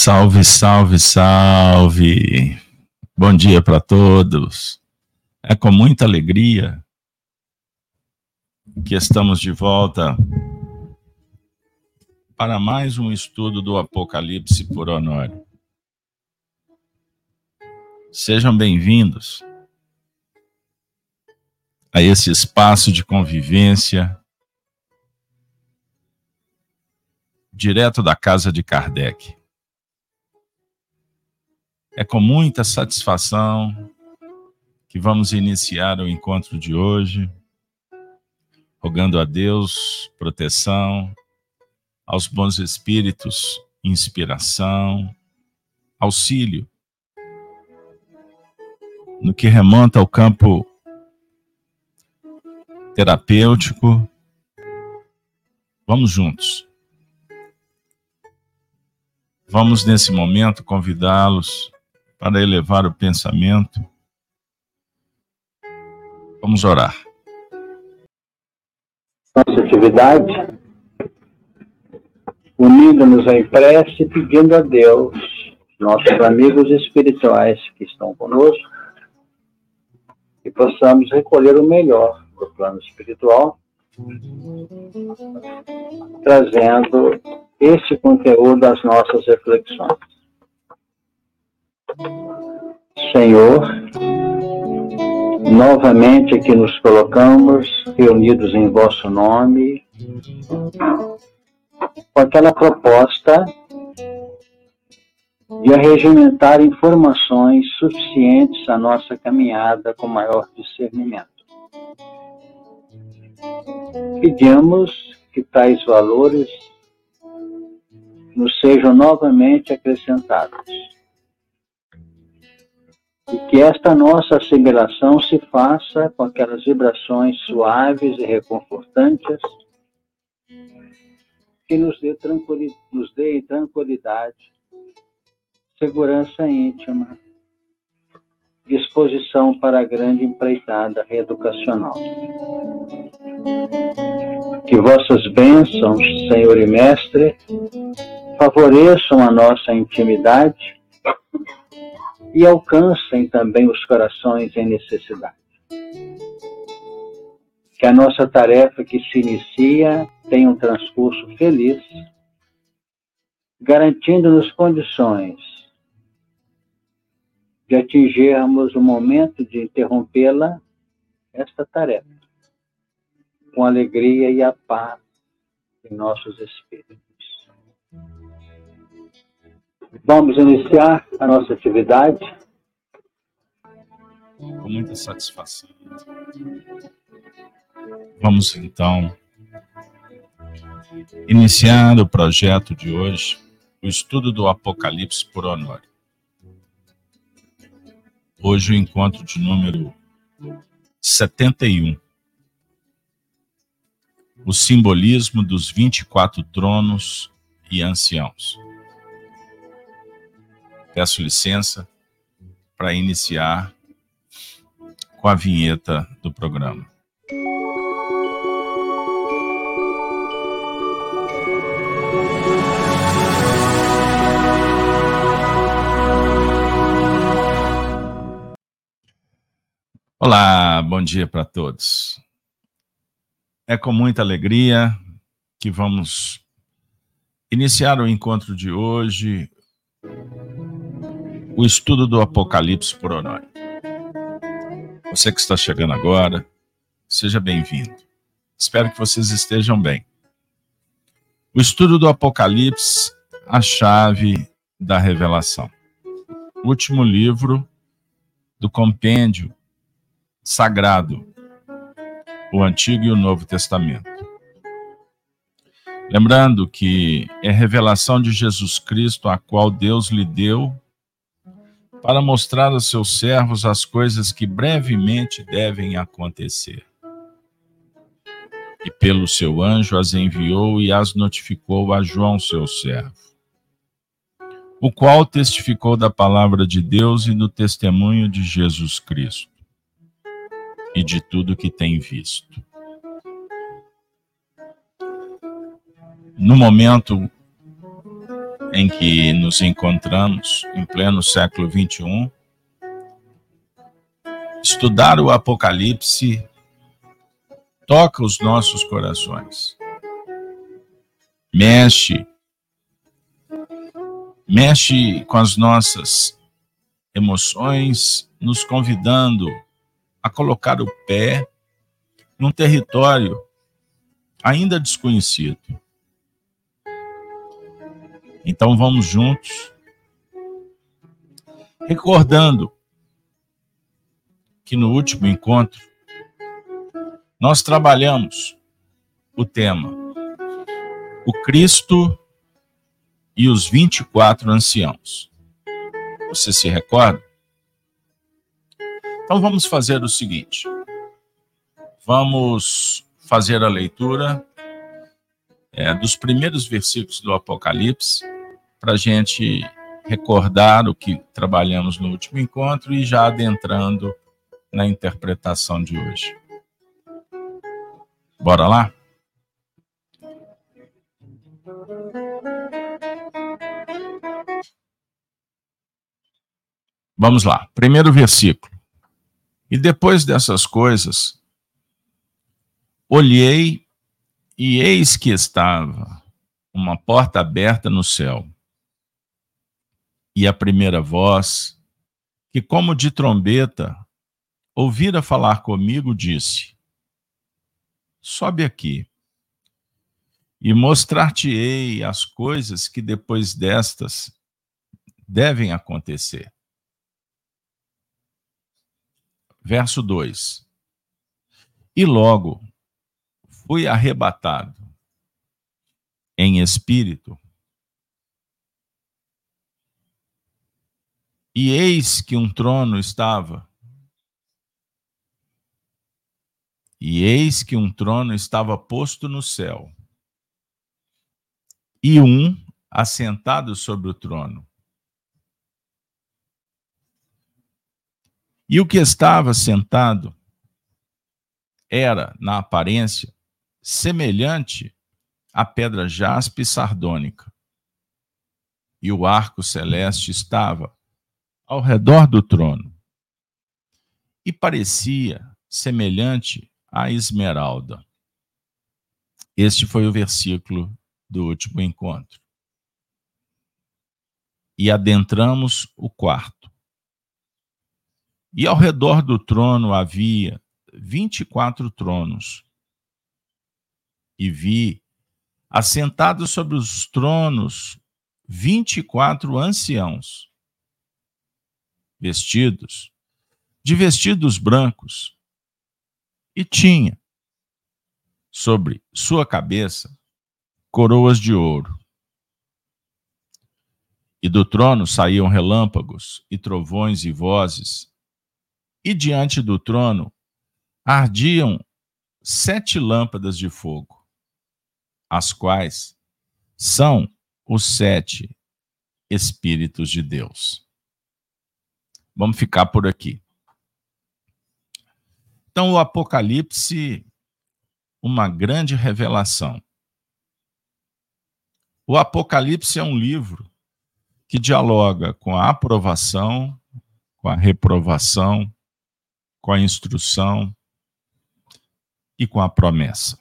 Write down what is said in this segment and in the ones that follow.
Salve, salve, salve! Bom dia para todos. É com muita alegria que estamos de volta para mais um estudo do Apocalipse por Honório. Sejam bem-vindos a esse espaço de convivência direto da casa de Kardec. É com muita satisfação que vamos iniciar o encontro de hoje, rogando a Deus proteção, aos bons espíritos, inspiração, auxílio, no que remonta ao campo terapêutico. Vamos juntos. Vamos, nesse momento, convidá-los para elevar o pensamento. Vamos orar. Nossa atividade, unindo-nos em prece, pedindo a Deus, nossos amigos espirituais que estão conosco, que possamos recolher o melhor do plano espiritual, trazendo esse conteúdo às nossas reflexões. Senhor, novamente aqui nos colocamos reunidos em vosso nome, com aquela proposta de arregimentar informações suficientes à nossa caminhada com maior discernimento. Pedimos que tais valores nos sejam novamente acrescentados e que esta nossa assimilação se faça com aquelas vibrações suaves e reconfortantes que nos dê, nos dê tranquilidade, segurança íntima, disposição para a grande empreitada reeducacional. Que vossas bênçãos, Senhor e Mestre, favoreçam a nossa intimidade e alcancem também os corações em necessidade. Que a nossa tarefa que se inicia tenha um transcurso feliz, garantindo-nos condições de atingirmos o momento de interrompê-la, esta tarefa, com alegria e a paz em nossos espíritos. Vamos iniciar a nossa atividade. Com muita satisfação. Vamos então iniciar o projeto de hoje, o estudo do Apocalipse por Honório. Hoje o encontro de número 71. O simbolismo dos 24 tronos e anciãos peço licença para iniciar com a vinheta do programa. Olá, bom dia para todos. É com muita alegria que vamos iniciar o encontro de hoje o estudo do Apocalipse por Honório. Você que está chegando agora, seja bem-vindo. Espero que vocês estejam bem. O estudo do Apocalipse, a chave da revelação. Último livro do compêndio sagrado, o Antigo e o Novo Testamento. Lembrando que é revelação de Jesus Cristo a qual Deus lhe deu para mostrar aos seus servos as coisas que brevemente devem acontecer. E pelo seu anjo as enviou e as notificou a João, seu servo, o qual testificou da palavra de Deus e do testemunho de Jesus Cristo, e de tudo que tem visto. No momento em que nos encontramos, em pleno século XXI, estudar o Apocalipse toca os nossos corações, mexe, mexe com as nossas emoções, nos convidando a colocar o pé num território ainda desconhecido. Então vamos juntos, recordando que no último encontro nós trabalhamos o tema o Cristo e os 24 anciãos. Você se recorda? Então vamos fazer o seguinte. Vamos fazer a leitura é, dos primeiros versículos do Apocalipse para a gente recordar o que trabalhamos no último encontro e já adentrando na interpretação de hoje. Bora lá? Vamos lá, primeiro versículo. E depois dessas coisas, olhei e eis que estava uma porta aberta no céu. E a primeira voz, que como de trombeta, ouvira falar comigo, disse: Sobe aqui, e mostrar-te-ei as coisas que depois destas devem acontecer. Verso 2: E logo fui arrebatado em espírito, e eis que um trono estava, e eis que um trono estava posto no céu, e um assentado sobre o trono. E o que estava sentado era, na aparência, semelhante à pedra jaspe sardônica. E o arco celeste estava ao redor do trono e parecia semelhante à esmeralda. Este foi o versículo do último encontro. E adentramos o quarto. E ao redor do trono havia vinte e quatro tronos. E vi, assentados sobre os tronos, vinte e quatro anciãos, vestidos de vestidos brancos, e tinha sobre sua cabeça coroas de ouro. E do trono saíam relâmpagos e trovões e vozes, e diante do trono ardiam sete lâmpadas de fogo, as quais são os sete Espíritos de Deus. Vamos ficar por aqui. Então, o Apocalipse, uma grande revelação. O Apocalipse é um livro que dialoga com a aprovação, com a reprovação, com a instrução e com a promessa.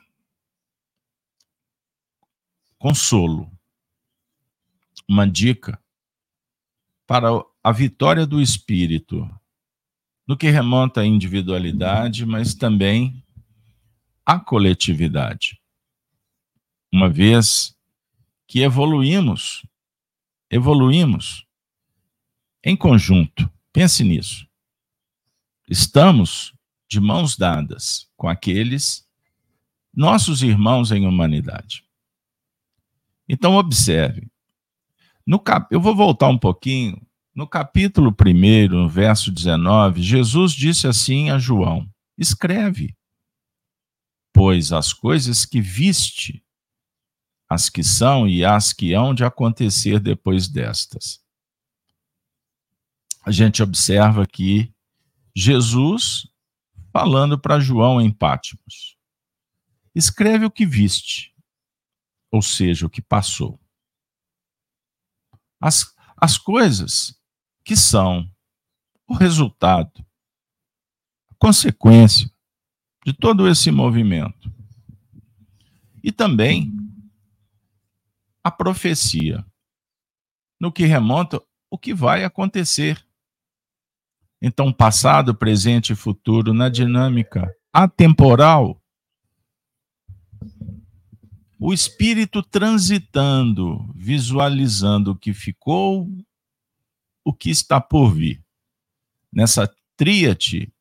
Consolo. Uma dica para a vitória do espírito, no que remonta à individualidade, mas também à coletividade. Uma vez que evoluímos, evoluímos em conjunto. Pense nisso estamos de mãos dadas com aqueles nossos irmãos em humanidade. Então, observe. No cap... Eu vou voltar um pouquinho. No capítulo 1, no verso 19, Jesus disse assim a João: Escreve, pois as coisas que viste, as que são e as que hão de acontecer depois destas. A gente observa que Jesus falando para João em Pátimos. Escreve o que viste, ou seja, o que passou. As, as coisas que são o resultado, a consequência de todo esse movimento. E também a profecia, no que remonta o que vai acontecer. Então, passado, presente e futuro, na dinâmica atemporal, o espírito transitando, visualizando o que ficou, o que está por vir. Nessa tríade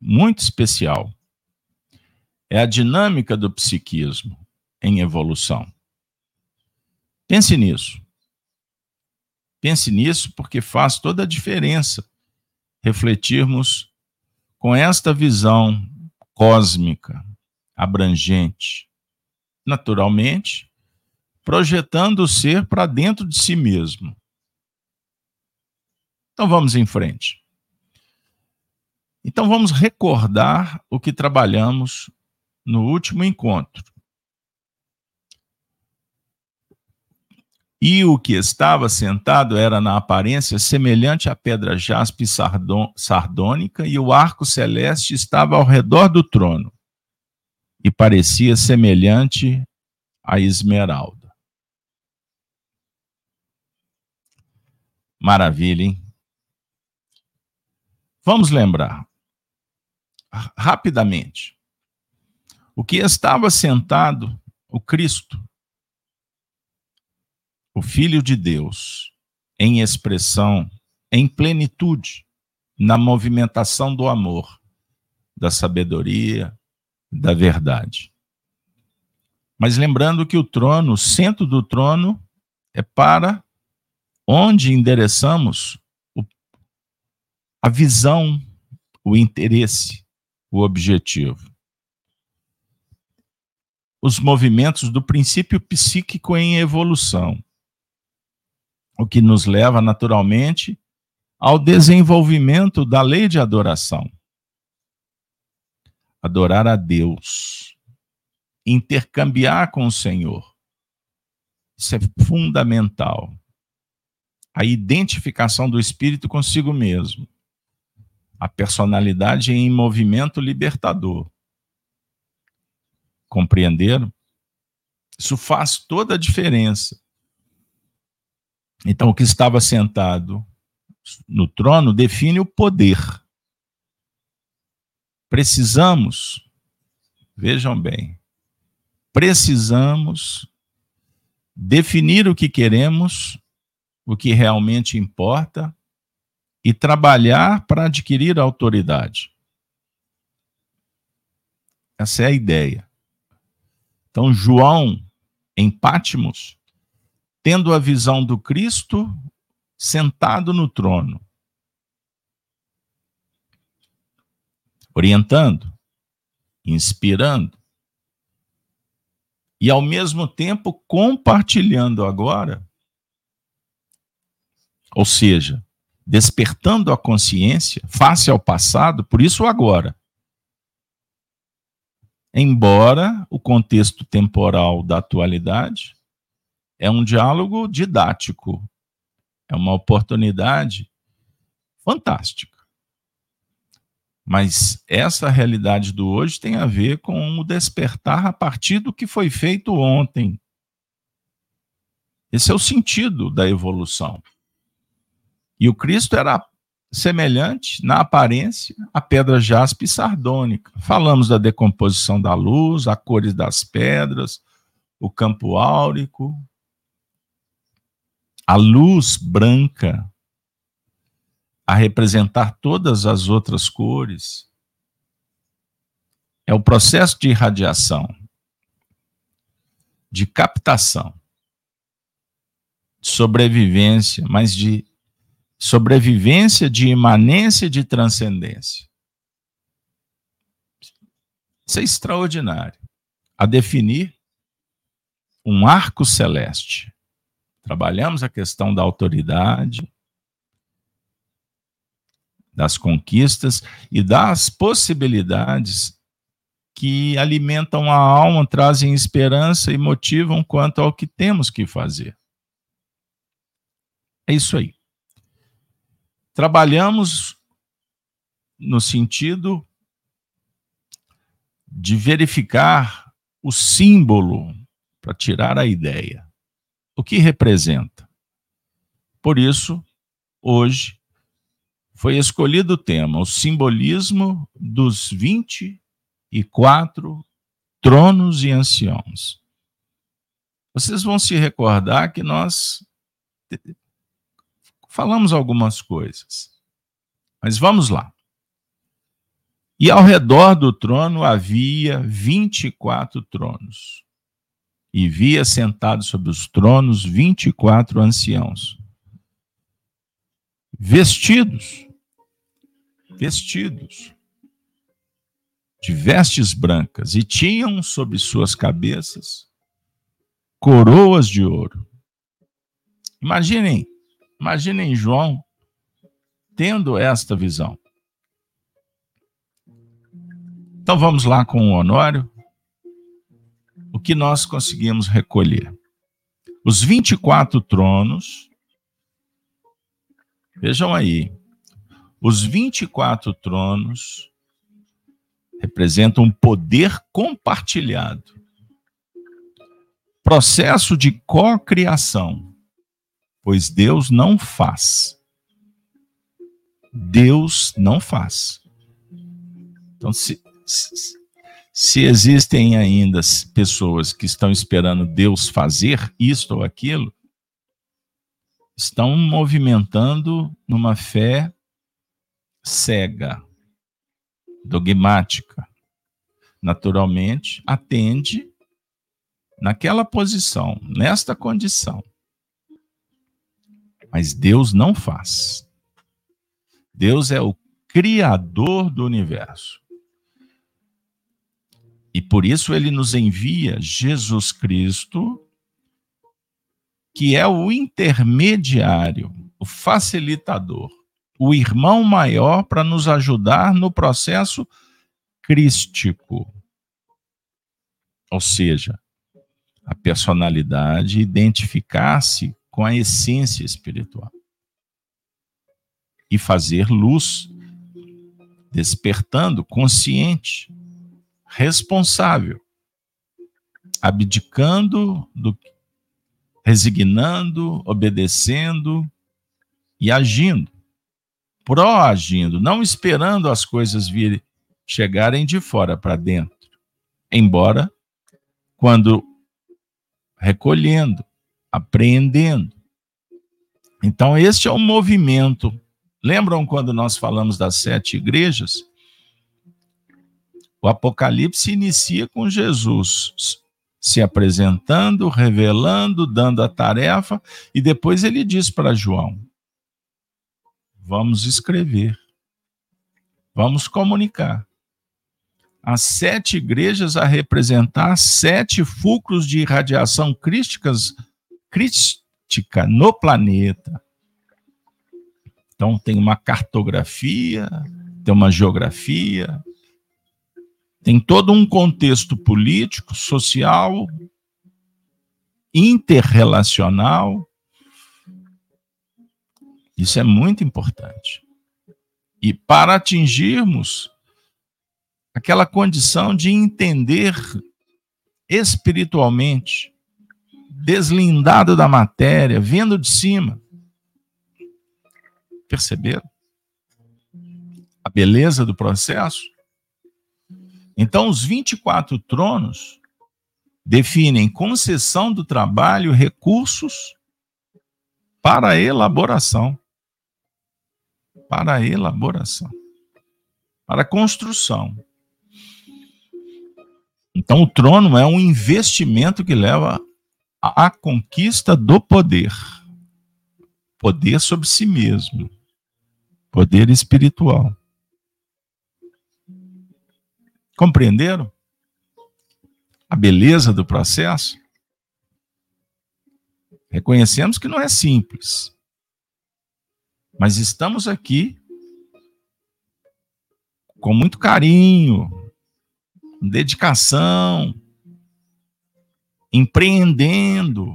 muito especial. É a dinâmica do psiquismo em evolução. Pense nisso. Pense nisso porque faz toda a diferença refletirmos com esta visão cósmica, abrangente, naturalmente, projetando o ser para dentro de si mesmo. Então vamos em frente. Então vamos recordar o que trabalhamos no último encontro. E o que estava sentado era na aparência semelhante à pedra jaspe sardônica, e o arco celeste estava ao redor do trono, e parecia semelhante à esmeralda. Maravilha, hein? Vamos lembrar rapidamente. O que estava sentado, o Cristo, o Filho de Deus, em expressão, em plenitude, na movimentação do amor, da sabedoria, da verdade. Mas lembrando que o trono, o centro do trono, é para onde endereçamos o, a visão, o interesse, o objetivo. Os movimentos do princípio psíquico em evolução o que nos leva naturalmente ao desenvolvimento da lei de adoração. Adorar a Deus, intercambiar com o Senhor. Isso é fundamental. A identificação do espírito consigo mesmo. A personalidade em movimento libertador. Compreenderam? Isso faz toda a diferença. Então, o que estava sentado no trono define o poder. Precisamos, vejam bem, precisamos definir o que queremos, o que realmente importa e trabalhar para adquirir autoridade. Essa é a ideia. Então, João, em Pátimos, tendo a visão do Cristo sentado no trono, orientando, inspirando e ao mesmo tempo compartilhando agora, ou seja, despertando a consciência face ao passado, por isso agora. Embora o contexto temporal da atualidade é um diálogo didático. É uma oportunidade fantástica. Mas essa realidade do hoje tem a ver com o despertar a partir do que foi feito ontem. Esse é o sentido da evolução. E o Cristo era semelhante na aparência à pedra jaspe sardônica. Falamos da decomposição da luz, a cores das pedras, o campo áurico, a luz branca a representar todas as outras cores. É o processo de irradiação, de captação, de sobrevivência, mas de sobrevivência de imanência de transcendência. Isso é extraordinário. A definir um arco celeste Trabalhamos a questão da autoridade, das conquistas e das possibilidades que alimentam a alma, trazem esperança e motivam quanto ao que temos que fazer. É isso aí. Trabalhamos no sentido de verificar o símbolo para tirar a ideia. O que representa? Por isso, hoje, foi escolhido o tema, o simbolismo dos 24 tronos e anciãos. Vocês vão se recordar que nós falamos algumas coisas. Mas vamos lá. E ao redor do trono havia 24 tronos. E via sentados sobre os tronos 24 anciãos. Vestidos, vestidos de vestes brancas, e tinham sobre suas cabeças coroas de ouro. Imaginem, imaginem João tendo esta visão. Então vamos lá com o Honório. O que nós conseguimos recolher? Os 24 tronos. Vejam aí. Os 24 tronos representam um poder compartilhado. Processo de cocriação, pois Deus não faz. Deus não faz. Então, se, se existem ainda pessoas que estão esperando Deus fazer isto ou aquilo, estão movimentando numa fé cega, dogmática. Naturalmente, atende naquela posição, nesta condição. Mas Deus não faz. Deus é o criador do universo. E por isso ele nos envia Jesus Cristo, que é o intermediário, o facilitador, o irmão maior para nos ajudar no processo crístico. Ou seja, a personalidade identificar-se com a essência espiritual e fazer luz, despertando consciente responsável, abdicando, do, resignando, obedecendo e agindo, proagindo, não esperando as coisas virem chegarem de fora para dentro. Embora quando recolhendo, apreendendo. Então, este é o movimento. Lembram quando nós falamos das sete igrejas? O Apocalipse inicia com Jesus se apresentando, revelando, dando a tarefa, e depois ele diz para João: Vamos escrever, vamos comunicar. As sete igrejas a representar sete fulcros de irradiação crísticas, crística no planeta. Então, tem uma cartografia, tem uma geografia, tem todo um contexto político, social, interrelacional. Isso é muito importante. E para atingirmos aquela condição de entender espiritualmente, deslindado da matéria, vendo de cima. Perceberam? A beleza do processo? Então, os 24 tronos definem concessão do trabalho, recursos para elaboração. Para a elaboração. Para a construção. Então, o trono é um investimento que leva à conquista do poder. Poder sobre si mesmo. Poder espiritual. Compreenderam? A beleza do processo? Reconhecemos que não é simples. Mas estamos aqui com muito carinho, dedicação, empreendendo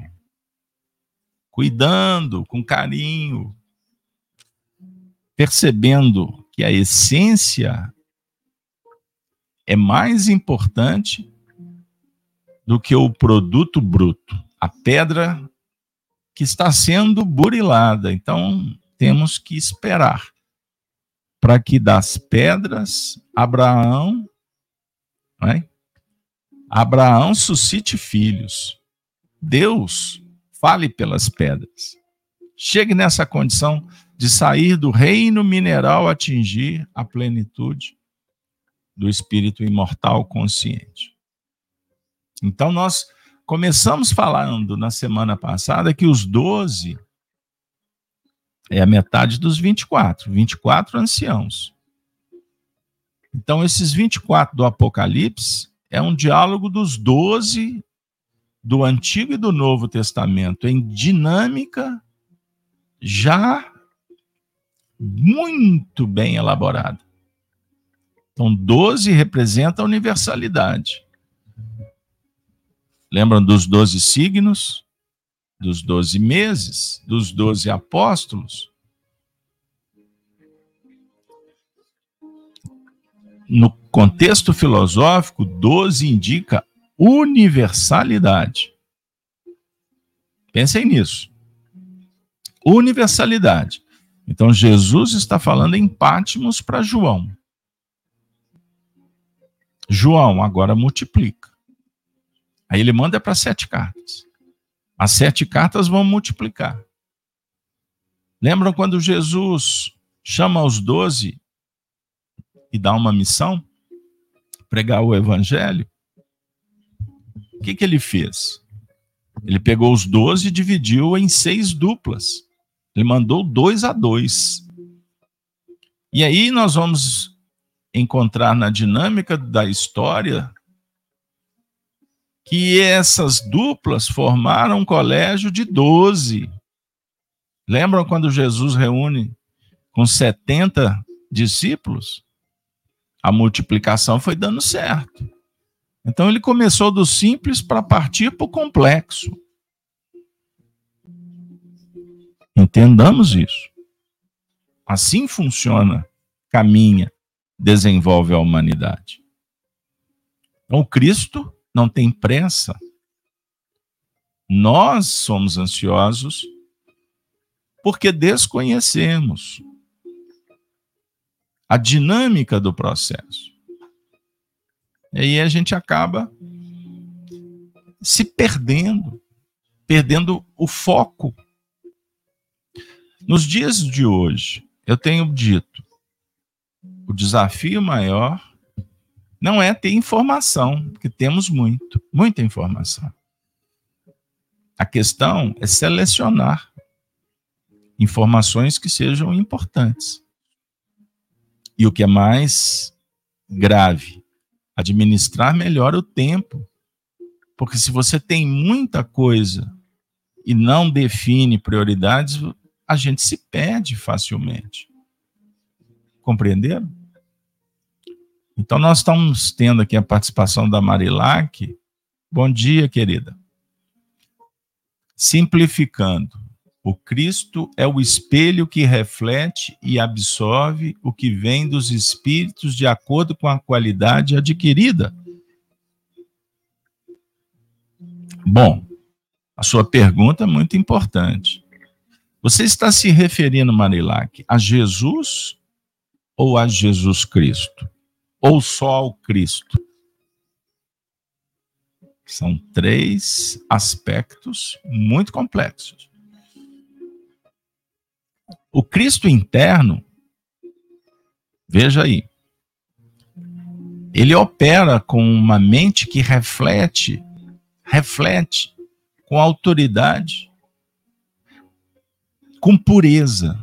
cuidando com carinho, percebendo que a essência é mais importante do que o produto bruto, a pedra que está sendo burilada. Então, temos que esperar para que das pedras Abraão, é? Abraão suscite filhos. Deus fale pelas pedras. Chegue nessa condição de sair do reino mineral atingir a plenitude do espírito imortal consciente. Então nós começamos falando na semana passada que os doze é a metade dos 24, 24 anciãos. Então, esses 24 do Apocalipse é um diálogo dos 12 do Antigo e do Novo Testamento, em dinâmica já muito bem elaborada. Então, 12 representa a universalidade. Lembram dos 12 signos? Dos doze meses, dos doze apóstolos, no contexto filosófico, doze indica universalidade. Pensem nisso. Universalidade. Então, Jesus está falando em Pátimos para João. João agora multiplica. Aí ele manda para sete cartas. As sete cartas vão multiplicar. Lembram quando Jesus chama os doze e dá uma missão? Pregar o evangelho? O que, que ele fez? Ele pegou os doze e dividiu em seis duplas. Ele mandou dois a dois. E aí nós vamos encontrar na dinâmica da história que essas duplas formaram um colégio de 12. Lembram quando Jesus reúne com 70 discípulos? A multiplicação foi dando certo. Então ele começou do simples para partir para o complexo. Entendamos isso. Assim funciona, caminha, desenvolve a humanidade. Então, Cristo não tem pressa. Nós somos ansiosos porque desconhecemos a dinâmica do processo. E aí a gente acaba se perdendo, perdendo o foco. Nos dias de hoje, eu tenho dito, o desafio maior não é ter informação, porque temos muito, muita informação. A questão é selecionar informações que sejam importantes. E o que é mais grave, administrar melhor o tempo. Porque se você tem muita coisa e não define prioridades, a gente se perde facilmente. Compreenderam? Então, nós estamos tendo aqui a participação da Marilac. Bom dia, querida. Simplificando, o Cristo é o espelho que reflete e absorve o que vem dos espíritos de acordo com a qualidade adquirida. Bom, a sua pergunta é muito importante. Você está se referindo, Marilac, a Jesus ou a Jesus Cristo? Ou só ao Cristo? São três aspectos muito complexos. O Cristo interno, veja aí, ele opera com uma mente que reflete, reflete com autoridade, com pureza,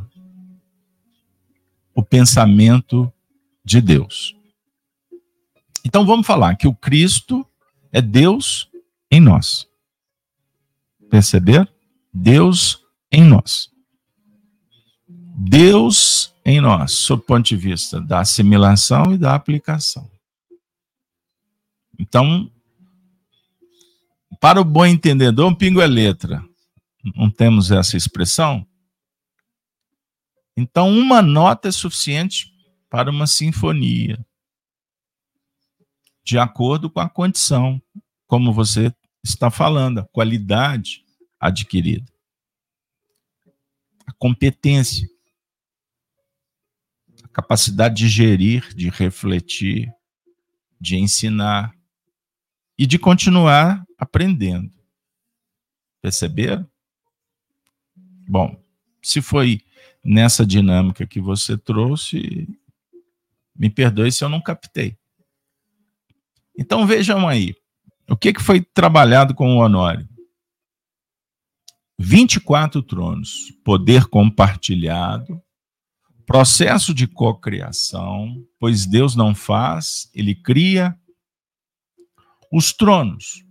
o pensamento de Deus. Então vamos falar que o Cristo é Deus em nós. Perceber? Deus em nós. Deus em nós, sob o ponto de vista da assimilação e da aplicação. Então, para o bom entendedor, um pingo é letra. Não temos essa expressão? Então, uma nota é suficiente para uma sinfonia, de acordo com a condição, como você está falando, a qualidade adquirida, a competência, a capacidade de gerir, de refletir, de ensinar e de continuar aprendendo. Perceberam? Bom, se foi nessa dinâmica que você trouxe, me perdoe se eu não captei. Então vejam aí, o que, que foi trabalhado com o Honório? 24 tronos, poder compartilhado, processo de cocriação, pois Deus não faz, ele cria. Os tronos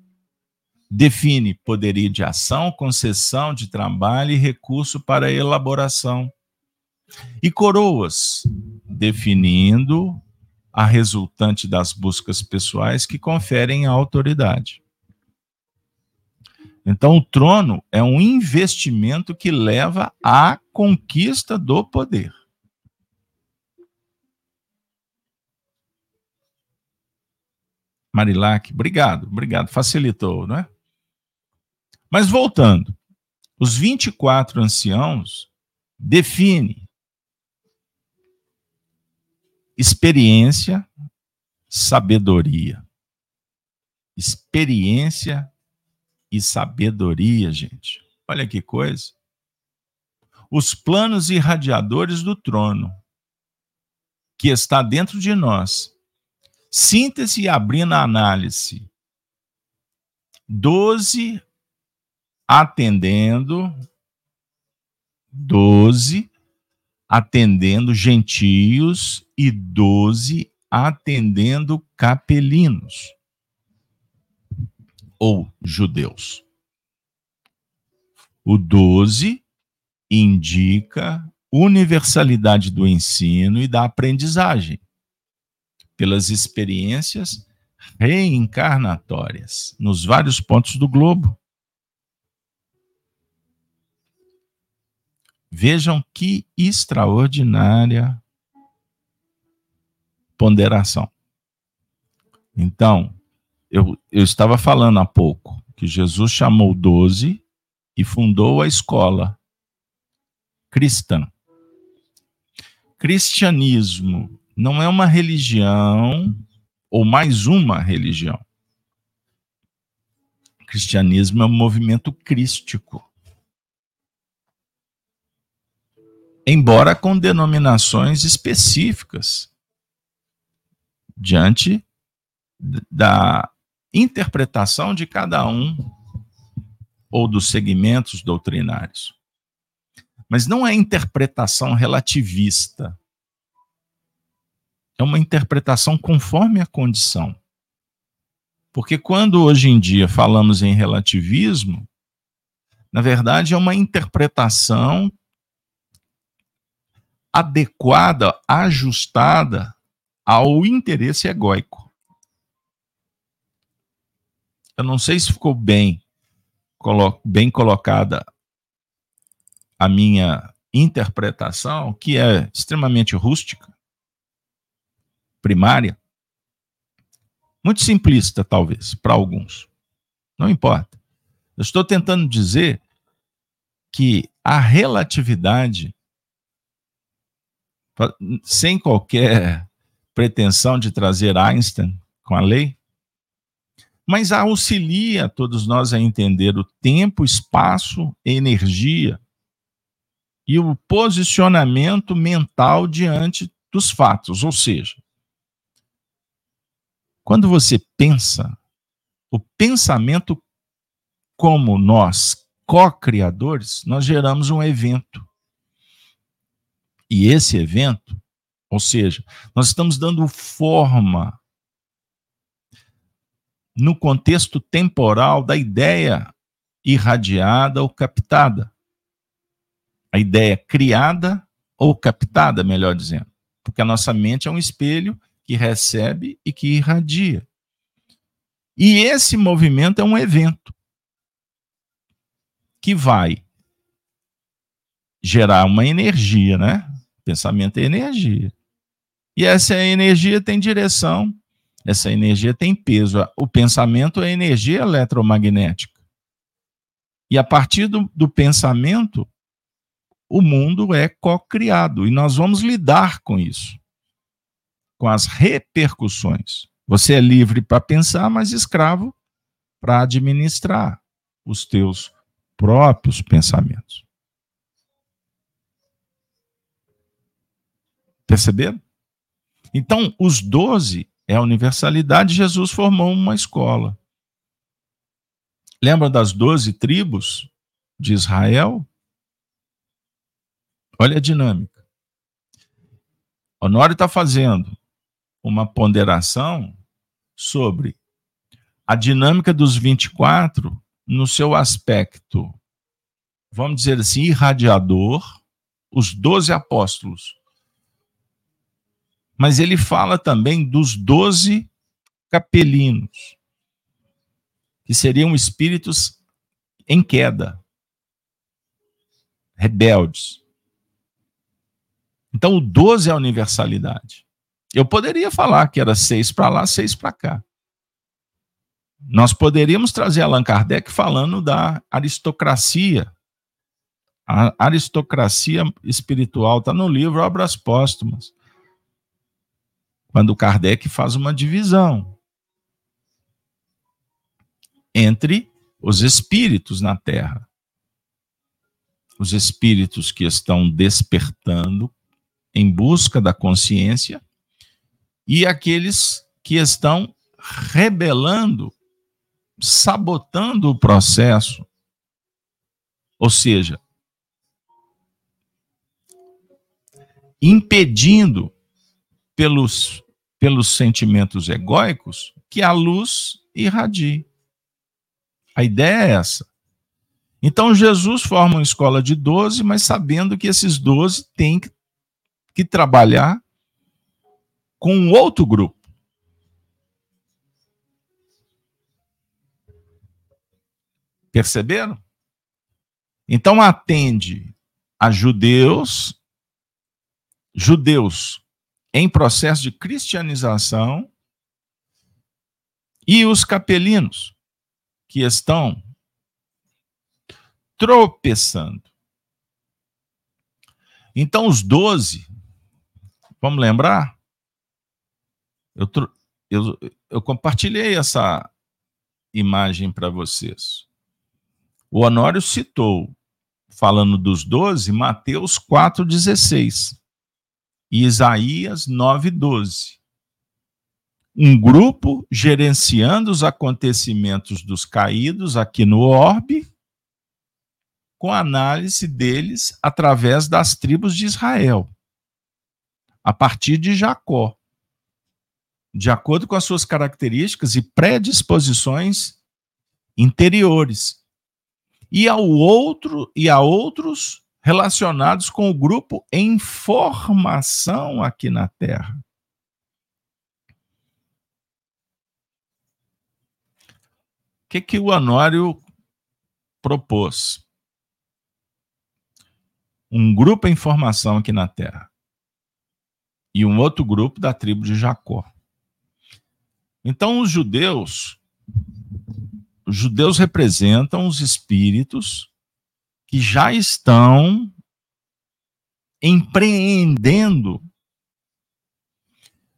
define poderio de ação, concessão de trabalho e recurso para elaboração. E coroas, definindo a resultante das buscas pessoais que conferem a autoridade. Então, o trono é um investimento que leva à conquista do poder. Marilac, obrigado, obrigado, facilitou, não é? Mas voltando, os 24 anciãos definem experiência, sabedoria. Experiência e sabedoria, gente. Olha que coisa. Os planos irradiadores do trono, que está dentro de nós. Síntese e abrindo a análise. Doze atendendo, doze atendendo gentios e doze atendendo capelinos ou judeus. O 12 indica universalidade do ensino e da aprendizagem pelas experiências reencarnatórias nos vários pontos do globo. Vejam que extraordinária ponderação. Então, eu, eu estava falando há pouco que Jesus chamou doze e fundou a escola cristã. Cristianismo não é uma religião ou mais uma religião. Cristianismo é um movimento crístico. Embora com denominações específicas diante da interpretação de cada um ou dos segmentos doutrinários. Mas não é interpretação relativista. É uma interpretação conforme a condição. Porque quando hoje em dia falamos em relativismo, na verdade é uma interpretação adequada, ajustada ao interesse egóico. Eu não sei se ficou bem, bem colocada a minha interpretação, que é extremamente rústica, primária, muito simplista, talvez, para alguns. Não importa. Eu estou tentando dizer que a relatividade, sem qualquer pretensão de trazer Einstein com a lei, mas auxilia todos nós a entender o tempo, espaço, energia e o posicionamento mental diante dos fatos. Ou seja, quando você pensa, o pensamento como nós, co-criadores, nós geramos um evento. E esse evento, ou seja, nós estamos dando forma no contexto temporal da ideia irradiada ou captada. A ideia criada ou captada, melhor dizendo. Porque a nossa mente é um espelho que recebe e que irradia. E esse movimento é um evento que vai gerar uma energia, né? Pensamento é energia. E essa energia tem direção, essa energia tem peso. O pensamento é energia eletromagnética. E a partir do, do pensamento, o mundo é co-criado e nós vamos lidar com isso, com as repercussões. Você é livre para pensar, mas escravo para administrar os teus próprios pensamentos. Perceberam? Então, os doze é a universalidade. Jesus formou uma escola. Lembra das doze tribos de Israel? Olha a dinâmica. Honório está fazendo uma ponderação sobre a dinâmica dos 24 no seu aspecto, vamos dizer assim, irradiador, os doze apóstolos. Mas ele fala também dos doze capelinos, que seriam espíritos em queda, rebeldes. Então, o 12 é a universalidade. Eu poderia falar que era seis para lá, seis para cá. Nós poderíamos trazer Allan Kardec falando da aristocracia. A aristocracia espiritual está no livro Obras Póstumas. Quando Kardec faz uma divisão entre os espíritos na Terra. Os espíritos que estão despertando em busca da consciência e aqueles que estão rebelando, sabotando o processo. Ou seja, impedindo pelos, pelos sentimentos egóicos que a luz irradie. A ideia é essa. Então Jesus forma uma escola de 12, mas sabendo que esses 12 têm que que trabalhar com um outro grupo. Perceberam? Então atende a judeus, judeus em processo de cristianização e os capelinos que estão tropeçando. Então os doze Vamos lembrar? Eu, eu, eu compartilhei essa imagem para vocês. O Honório citou, falando dos doze, Mateus 4,16 e Isaías 9,12. Um grupo gerenciando os acontecimentos dos caídos aqui no orbe, com análise deles através das tribos de Israel a partir de Jacó, de acordo com as suas características e predisposições interiores. E ao outro e a outros relacionados com o grupo em formação aqui na Terra. O que, que o Honório propôs? Um grupo em formação aqui na Terra e um outro grupo da tribo de Jacó. Então, os judeus, os judeus representam os espíritos que já estão empreendendo,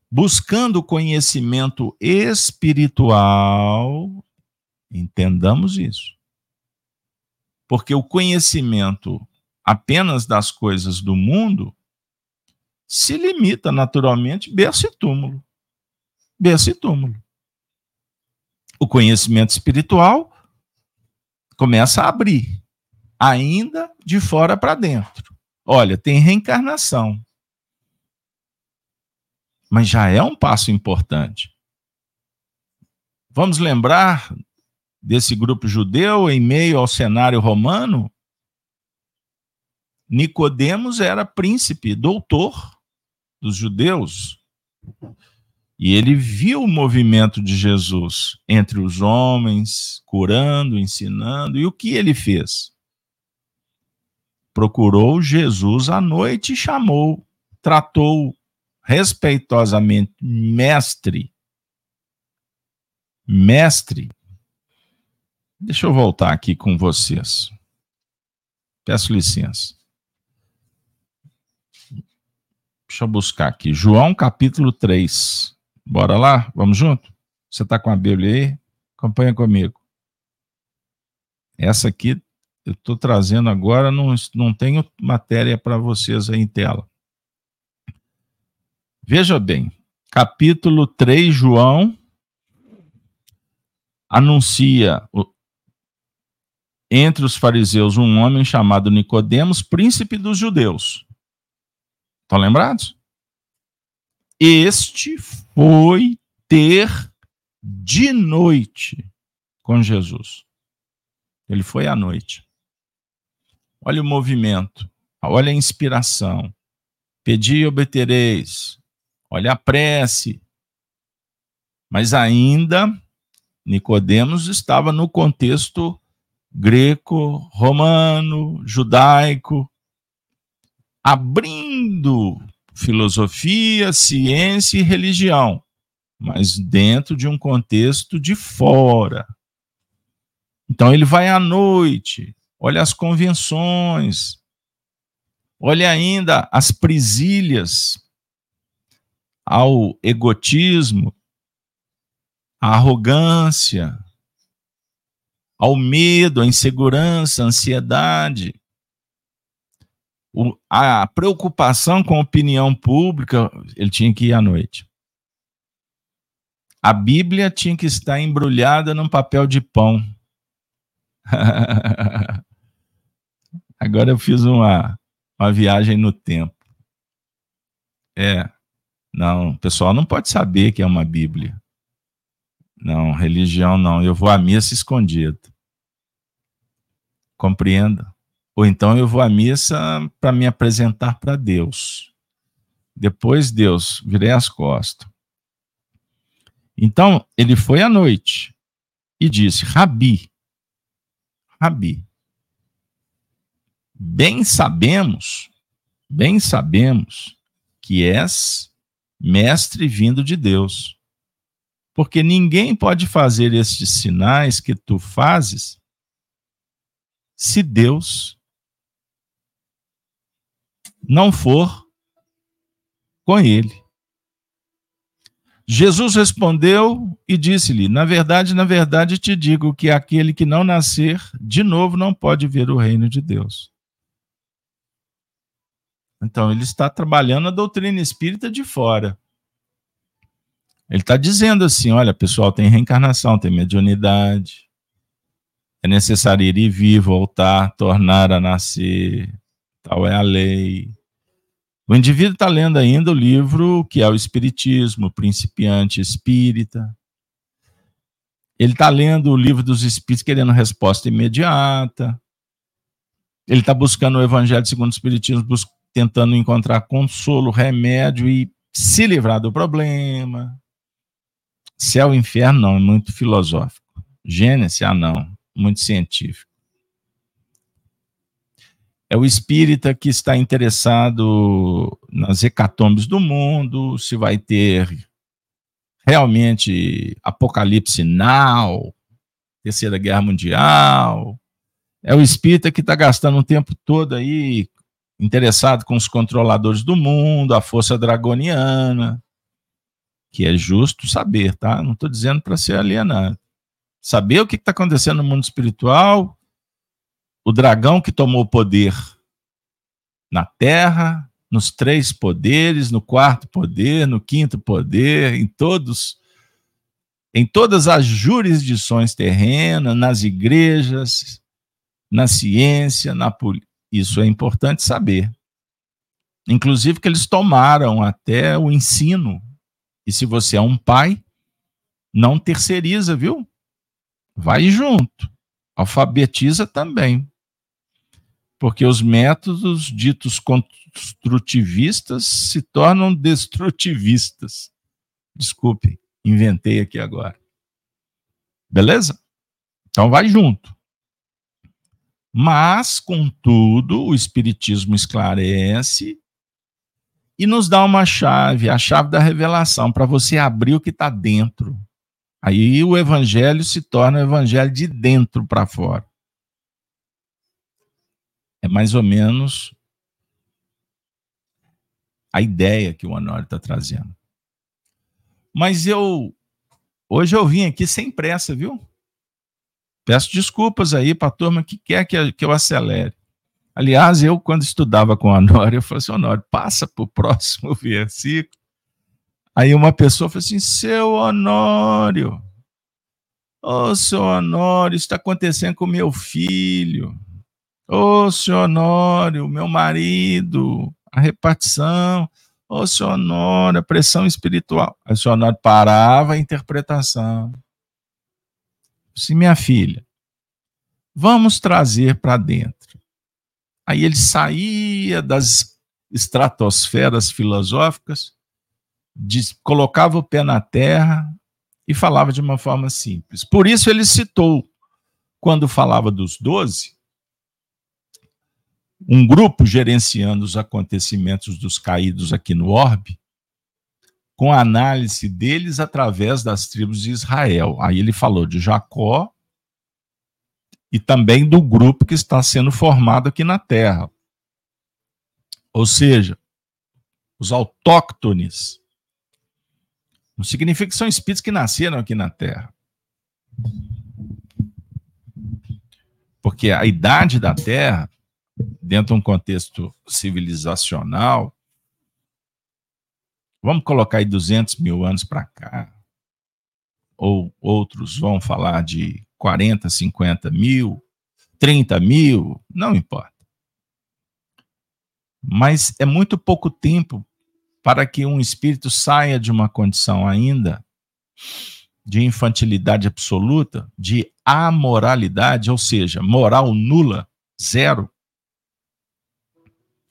buscando conhecimento espiritual. Entendamos isso. Porque o conhecimento apenas das coisas do mundo se limita naturalmente berço e túmulo. Berço e túmulo. O conhecimento espiritual começa a abrir, ainda de fora para dentro. Olha, tem reencarnação. Mas já é um passo importante. Vamos lembrar desse grupo judeu em meio ao cenário romano? Nicodemos era príncipe, doutor dos judeus. E ele viu o movimento de Jesus entre os homens, curando, ensinando. E o que ele fez? Procurou Jesus à noite e chamou, tratou respeitosamente, mestre. Mestre. Deixa eu voltar aqui com vocês. Peço licença. Deixa eu buscar aqui. João capítulo 3. Bora lá? Vamos junto? Você está com a Bíblia aí? Acompanha comigo. Essa aqui eu estou trazendo agora, não, não tenho matéria para vocês aí em tela. Veja bem, capítulo 3, João anuncia entre os fariseus um homem chamado Nicodemos, príncipe dos judeus. Estão lembrados? Este foi ter de noite com Jesus. Ele foi à noite. Olha o movimento, olha a inspiração. Pedi e obtereis. Olha a prece. Mas ainda Nicodemos estava no contexto greco, romano, judaico, abrindo filosofia, ciência e religião, mas dentro de um contexto de fora. Então ele vai à noite, olha as convenções, olha ainda as presilhas ao egotismo, à arrogância, ao medo, à insegurança, à ansiedade, a preocupação com a opinião pública, ele tinha que ir à noite. A Bíblia tinha que estar embrulhada num papel de pão. Agora eu fiz uma, uma viagem no tempo. É, não, o pessoal não pode saber que é uma Bíblia. Não, religião não. Eu vou à missa escondido. Compreenda? Ou então eu vou à missa para me apresentar para Deus. Depois, Deus, virei as costas. Então, ele foi à noite e disse: Rabi, Rabi, bem sabemos, bem sabemos que és mestre vindo de Deus. Porque ninguém pode fazer estes sinais que tu fazes se Deus não for com ele. Jesus respondeu e disse-lhe: Na verdade, na verdade te digo que aquele que não nascer de novo não pode ver o reino de Deus. Então, ele está trabalhando a doutrina espírita de fora. Ele está dizendo assim: olha, pessoal, tem reencarnação, tem mediunidade. É necessário ir e vir, voltar, tornar a nascer. Tal é a lei. O indivíduo está lendo ainda o livro que é o Espiritismo, Principiante Espírita. Ele está lendo o livro dos Espíritos querendo resposta imediata. Ele está buscando o Evangelho segundo o Espiritismo, tentando encontrar consolo, remédio e se livrar do problema. Céu e inferno não, é muito filosófico. Gênesis, ah não, muito científico. É o espírita que está interessado nas hecatombes do mundo, se vai ter realmente apocalipse now, terceira guerra mundial. É o espírita que está gastando um tempo todo aí interessado com os controladores do mundo, a força dragoniana, que é justo saber, tá? Não estou dizendo para ser alienado. Saber o que está acontecendo no mundo espiritual, o dragão que tomou poder na terra, nos três poderes, no quarto poder, no quinto poder, em todos em todas as jurisdições terrenas, nas igrejas, na ciência, na política isso é importante saber. Inclusive que eles tomaram até o ensino. E se você é um pai, não terceiriza, viu? Vai junto. Alfabetiza também. Porque os métodos ditos construtivistas se tornam destrutivistas. Desculpe, inventei aqui agora. Beleza? Então vai junto. Mas, contudo, o Espiritismo esclarece e nos dá uma chave, a chave da revelação, para você abrir o que está dentro. Aí o evangelho se torna o evangelho de dentro para fora. É mais ou menos a ideia que o Honório está trazendo. Mas eu, hoje eu vim aqui sem pressa, viu? Peço desculpas aí para a turma que quer que, eu acelere. Aliás, eu, quando estudava com o Honório, eu falei assim: Honório, passa para o próximo versículo. Aí uma pessoa falou assim: seu Honório, ô oh, seu Honório, isso está acontecendo com meu filho. Ô oh, seu Honório, meu marido, a repartição. Ô, oh, senhor Honório, a pressão espiritual. Aí o senhor Honório parava a interpretação. Se minha filha, vamos trazer para dentro. Aí ele saía das estratosferas filosóficas, colocava o pé na terra e falava de uma forma simples. Por isso ele citou, quando falava dos doze, um grupo gerenciando os acontecimentos dos caídos aqui no orbe, com a análise deles através das tribos de Israel. Aí ele falou de Jacó e também do grupo que está sendo formado aqui na terra. Ou seja, os autóctones. Não significa que são espíritos que nasceram aqui na terra. Porque a idade da terra dentro de um contexto civilizacional, vamos colocar aí 200 mil anos para cá, ou outros vão falar de 40, 50 mil, 30 mil, não importa. Mas é muito pouco tempo para que um espírito saia de uma condição ainda de infantilidade absoluta, de amoralidade, ou seja, moral nula, zero,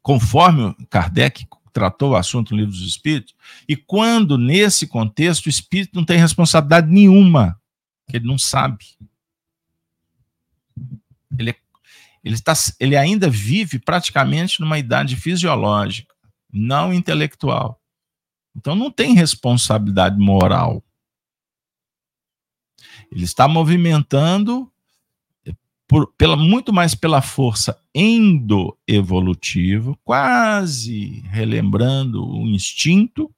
conforme Kardec tratou o assunto no Livro dos Espíritos, e quando, nesse contexto, o espírito não tem responsabilidade nenhuma, que ele não sabe. Ele, é, ele, tá, ele ainda vive praticamente numa idade fisiológica, não intelectual. Então não tem responsabilidade moral. Ele está movimentando por, pela, muito mais pela força endoevolutiva, quase relembrando o instinto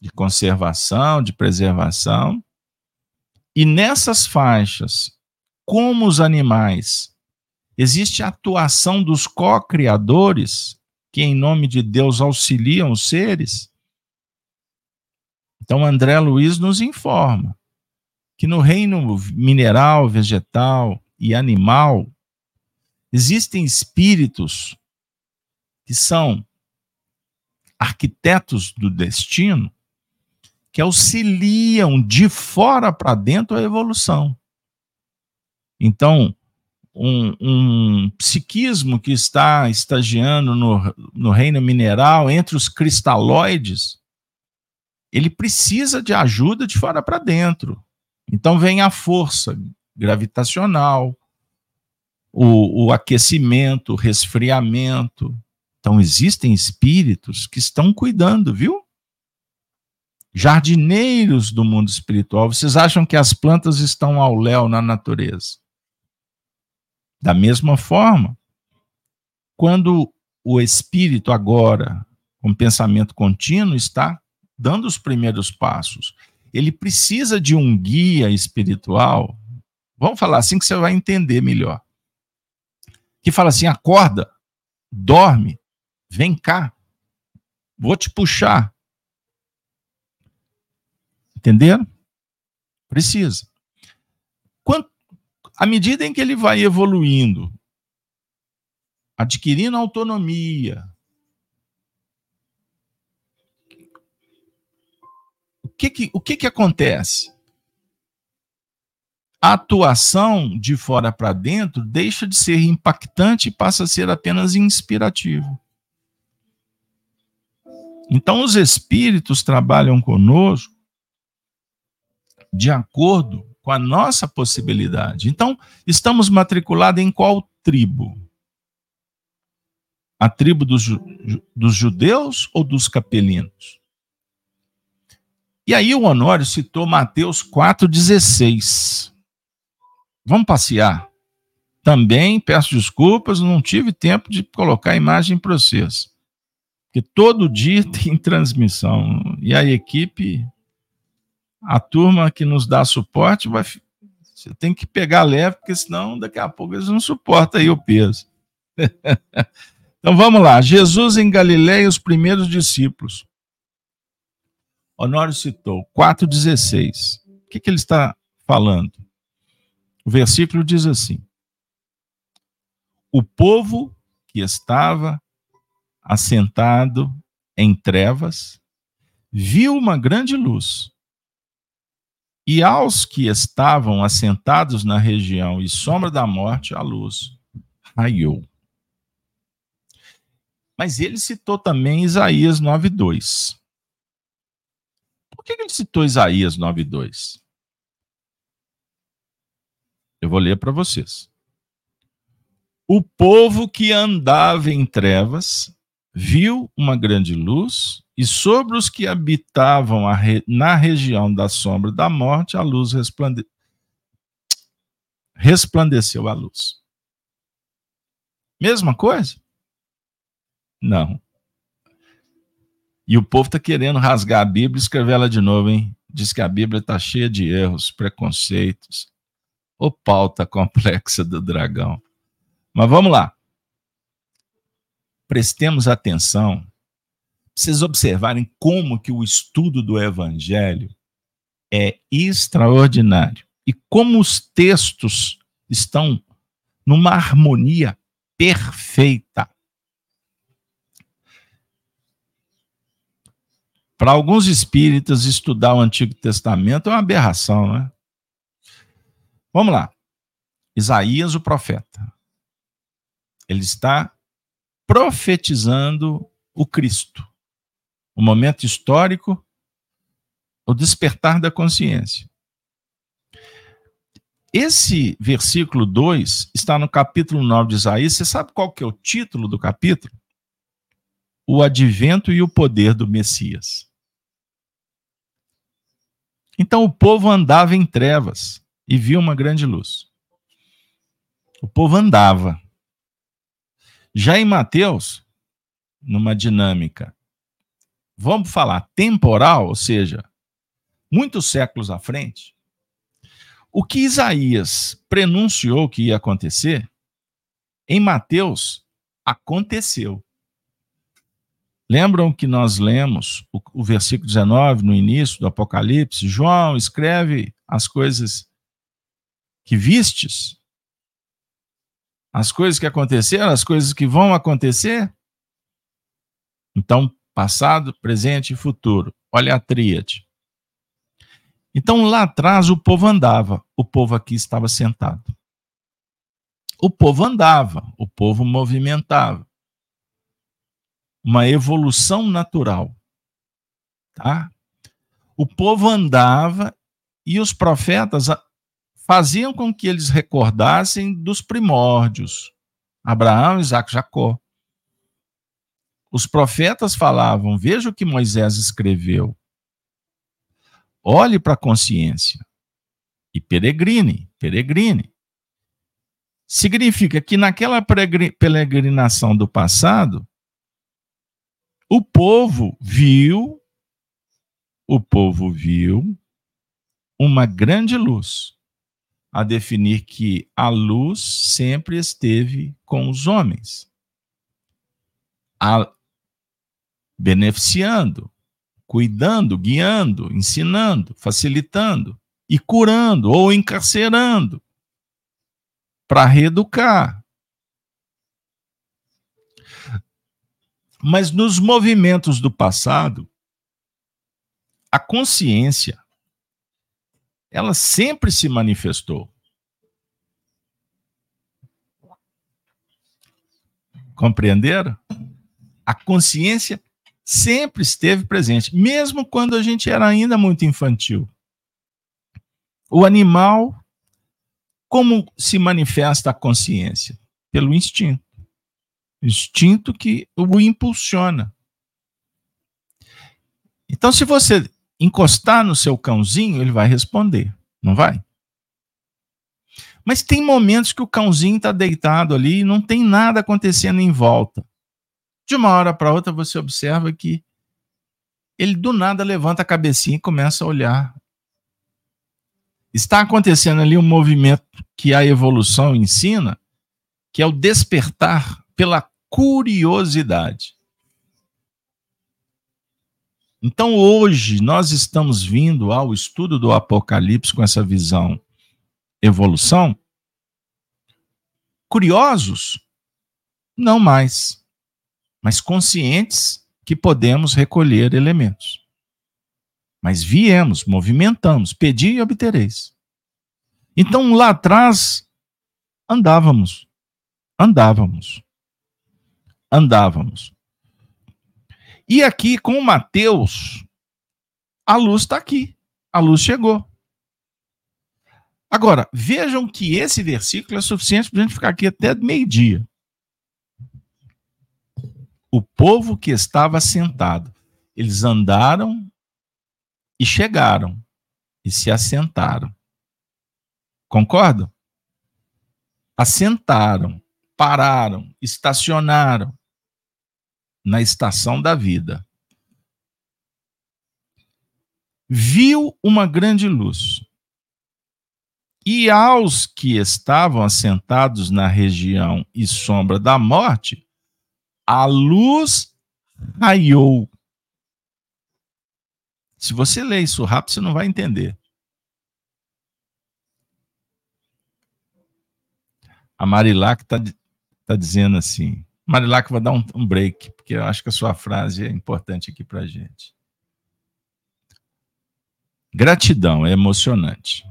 de conservação, de preservação. E nessas faixas, como os animais, existe a atuação dos co-criadores, que em nome de Deus auxiliam os seres. Então, André Luiz nos informa que no reino mineral, vegetal, e animal, existem espíritos que são arquitetos do destino que auxiliam de fora para dentro a evolução. Então, um, um, psiquismo que está estagiando no, no reino mineral entre os cristalóides, ele precisa de ajuda de fora para dentro. Então vem a força gravitacional, o, o aquecimento, o resfriamento. Então, existem espíritos que estão cuidando, viu? Jardineiros do mundo espiritual. Vocês acham que as plantas estão ao léu na natureza? Da mesma forma, quando o espírito agora, com pensamento contínuo, está dando os primeiros passos, ele precisa de um guia espiritual Vamos falar assim que você vai entender melhor. Que fala assim: acorda, dorme, vem cá, vou te puxar. Entenderam? Precisa. Quanto, à medida em que ele vai evoluindo, adquirindo autonomia, o que que, o que, que acontece? A atuação de fora para dentro deixa de ser impactante e passa a ser apenas inspirativo. Então, os espíritos trabalham conosco de acordo com a nossa possibilidade. Então, estamos matriculados em qual tribo? A tribo dos, dos judeus ou dos capelinos? E aí o Honório citou Mateus 4,16. Vamos passear. Também peço desculpas, não tive tempo de colocar a imagem para vocês. Porque todo dia tem transmissão. E a equipe, a turma que nos dá suporte, vai, você tem que pegar leve, porque senão daqui a pouco eles não suportam aí o peso. então vamos lá. Jesus em Galiléia, os primeiros discípulos. Honório citou 4,16. O que, que ele está falando? O versículo diz assim: O povo que estava assentado em trevas viu uma grande luz. E aos que estavam assentados na região e sombra da morte, a luz raiou. Mas ele citou também Isaías 9:2. Por que ele citou Isaías 9:2? Eu vou ler para vocês. O povo que andava em trevas viu uma grande luz, e sobre os que habitavam re... na região da sombra da morte, a luz resplande... resplandeceu a luz. Mesma coisa? Não. E o povo está querendo rasgar a Bíblia e escrever ela de novo, hein? Diz que a Bíblia está cheia de erros, preconceitos. O pauta complexa do dragão. Mas vamos lá. Prestemos atenção. Vocês observarem como que o estudo do evangelho é extraordinário e como os textos estão numa harmonia perfeita. Para alguns espíritas, estudar o Antigo Testamento é uma aberração, né? Vamos lá. Isaías, o profeta. Ele está profetizando o Cristo. O momento histórico, o despertar da consciência. Esse versículo 2 está no capítulo 9 de Isaías. Você sabe qual que é o título do capítulo? O advento e o poder do Messias. Então o povo andava em trevas e viu uma grande luz. O povo andava. Já em Mateus, numa dinâmica, vamos falar temporal, ou seja, muitos séculos à frente, o que Isaías prenunciou que ia acontecer, em Mateus aconteceu. Lembram que nós lemos o, o, versículo 19 no início do Apocalipse? João escreve as coisas que vistes, as coisas que aconteceram, as coisas que vão acontecer. Então, passado, presente e futuro. Olha a tríade. Então, lá atrás, o povo andava, o povo aqui estava sentado. O povo andava, o povo movimentava. Uma evolução natural. Tá? O povo andava e os profetas faziam com que eles recordassem dos primórdios, Abraão, Isaac, Jacó. Os profetas falavam: veja o que Moisés escreveu. Olhe para a consciência e peregrine, peregrine. Significa que naquela peregrinação do passado, o povo viu, o povo viu uma grande luz a definir que a luz sempre esteve com os homens, a, beneficiando, cuidando, guiando, ensinando, facilitando e curando ou encarcerando para reeducar. Mas nos movimentos do passado, a consciência ela sempre se manifestou. Compreenderam? A consciência sempre esteve presente, mesmo quando a gente era ainda muito infantil. O animal, como se manifesta a consciência? pelo instinto. Instinto que o impulsiona. Então, se você encostar no seu cãozinho, ele vai responder, não vai? Mas tem momentos que o cãozinho está deitado ali e não tem nada acontecendo em volta. De uma hora para outra, você observa que ele do nada levanta a cabecinha e começa a olhar. Está acontecendo ali um movimento que a evolução ensina, que é o despertar pela curiosidade. Então, hoje, nós estamos vindo ao estudo do Apocalipse com essa visão evolução. Curiosos? Não mais, mas conscientes que podemos recolher elementos. Mas viemos, movimentamos, pedi e obtereis. Então, lá atrás, andávamos, andávamos, andávamos. E aqui com Mateus, a luz está aqui. A luz chegou. Agora, vejam que esse versículo é suficiente para a gente ficar aqui até meio-dia. O povo que estava sentado, eles andaram e chegaram e se assentaram. Concordam? Assentaram, pararam, estacionaram na estação da vida. Viu uma grande luz. E aos que estavam assentados na região e sombra da morte, a luz raiou. Se você ler isso rápido, você não vai entender. A Marilac está tá dizendo assim: Marilac, vou dar um, um break, porque eu acho que a sua frase é importante aqui para gente. Gratidão é emocionante.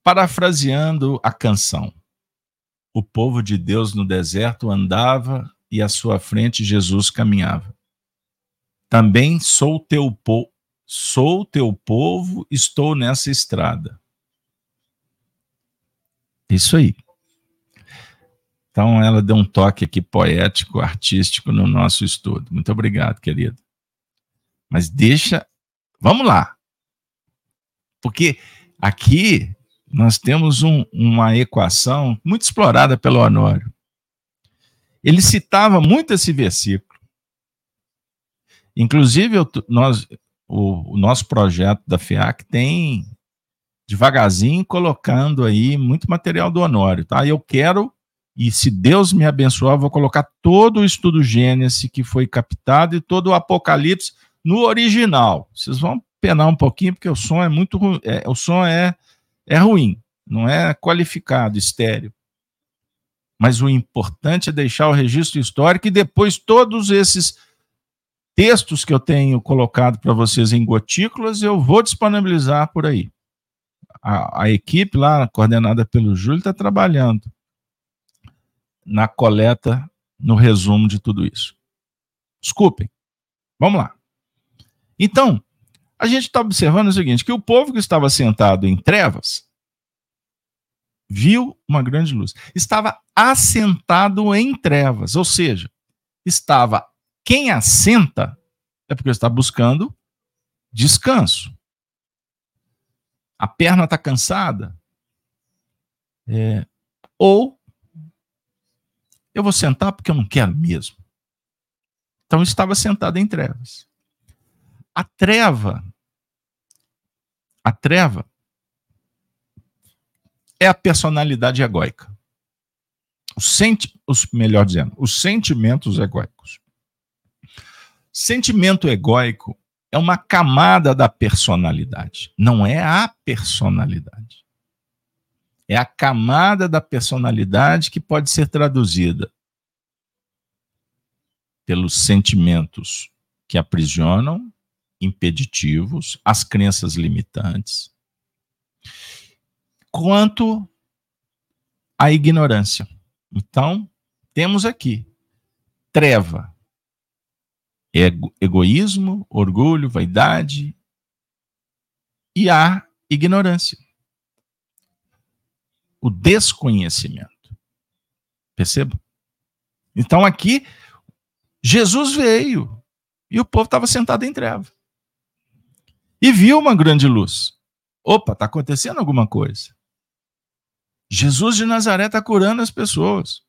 Parafraseando a canção, o povo de Deus no deserto andava e à sua frente Jesus caminhava. Também sou teu povo, sou teu povo, estou nessa estrada. Isso aí. Então, ela deu um toque aqui poético, artístico no nosso estudo. Muito obrigado, querido. Mas deixa. Vamos lá. Porque aqui nós temos um, uma equação muito explorada pelo Honório. Ele citava muito esse versículo. Inclusive, eu, nós, o, o nosso projeto da FIAC tem devagarzinho colocando aí muito material do Honório, tá? Eu quero e se Deus me abençoar, eu vou colocar todo o estudo Gênesis que foi captado e todo o Apocalipse no original. Vocês vão penar um pouquinho, porque o som é muito ruim. É, o som é, é ruim, não é qualificado, estéreo. Mas o importante é deixar o registro histórico e depois todos esses textos que eu tenho colocado para vocês em gotículas, eu vou disponibilizar por aí. A, a equipe lá, coordenada pelo Júlio, está trabalhando na coleta, no resumo de tudo isso. Desculpem. Vamos lá. Então, a gente está observando o seguinte: que o povo que estava sentado em trevas viu uma grande luz. Estava assentado em trevas, ou seja, estava quem assenta é porque está buscando descanso. A perna está cansada. É, ou eu vou sentar porque eu não quero mesmo. Então estava sentado em trevas. A treva, a treva é a personalidade egóica. Os senti os, melhor dizendo, os sentimentos egóicos. Sentimento egóico é uma camada da personalidade, não é a personalidade. É a camada da personalidade que pode ser traduzida pelos sentimentos que aprisionam, impeditivos, as crenças limitantes, quanto à ignorância. Então, temos aqui treva, ego, egoísmo, orgulho, vaidade e a ignorância o desconhecimento. Perceba? Então aqui, Jesus veio e o povo estava sentado em treva. E viu uma grande luz. Opa, está acontecendo alguma coisa. Jesus de Nazaré está curando as pessoas.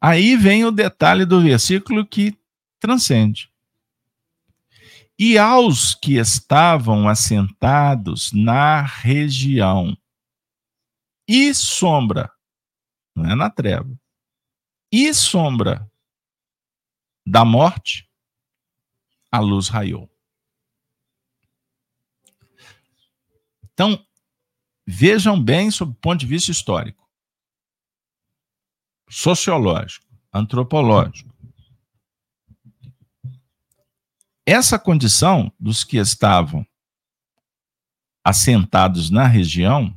Aí vem o detalhe do versículo que transcende. E aos que estavam assentados na região e sombra, não é na treva, e sombra da morte, a luz raiou. Então, vejam bem sob o ponto de vista histórico, sociológico, antropológico. Essa condição dos que estavam assentados na região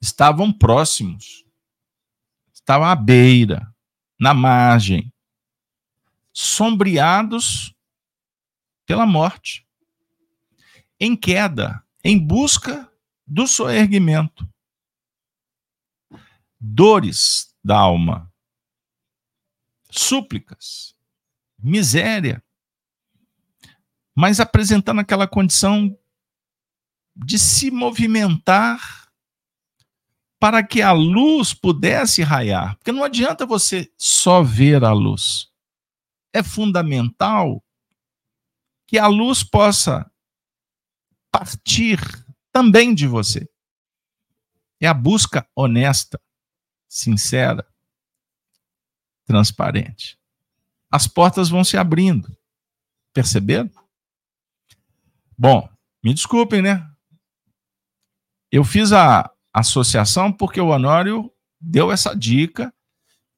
estavam próximos, estavam à beira, na margem, sombreados pela morte, em queda, em busca do soerguimento. Dores da alma, súplicas, miséria, mas apresentando aquela condição de se movimentar para que a luz pudesse raiar. Porque não adianta você só ver a luz. É fundamental que a luz possa partir também de você. É a busca honesta, sincera, transparente. As portas vão se abrindo. Perceberam? Bom, me desculpem, né? Eu fiz a associação porque o Honório deu essa dica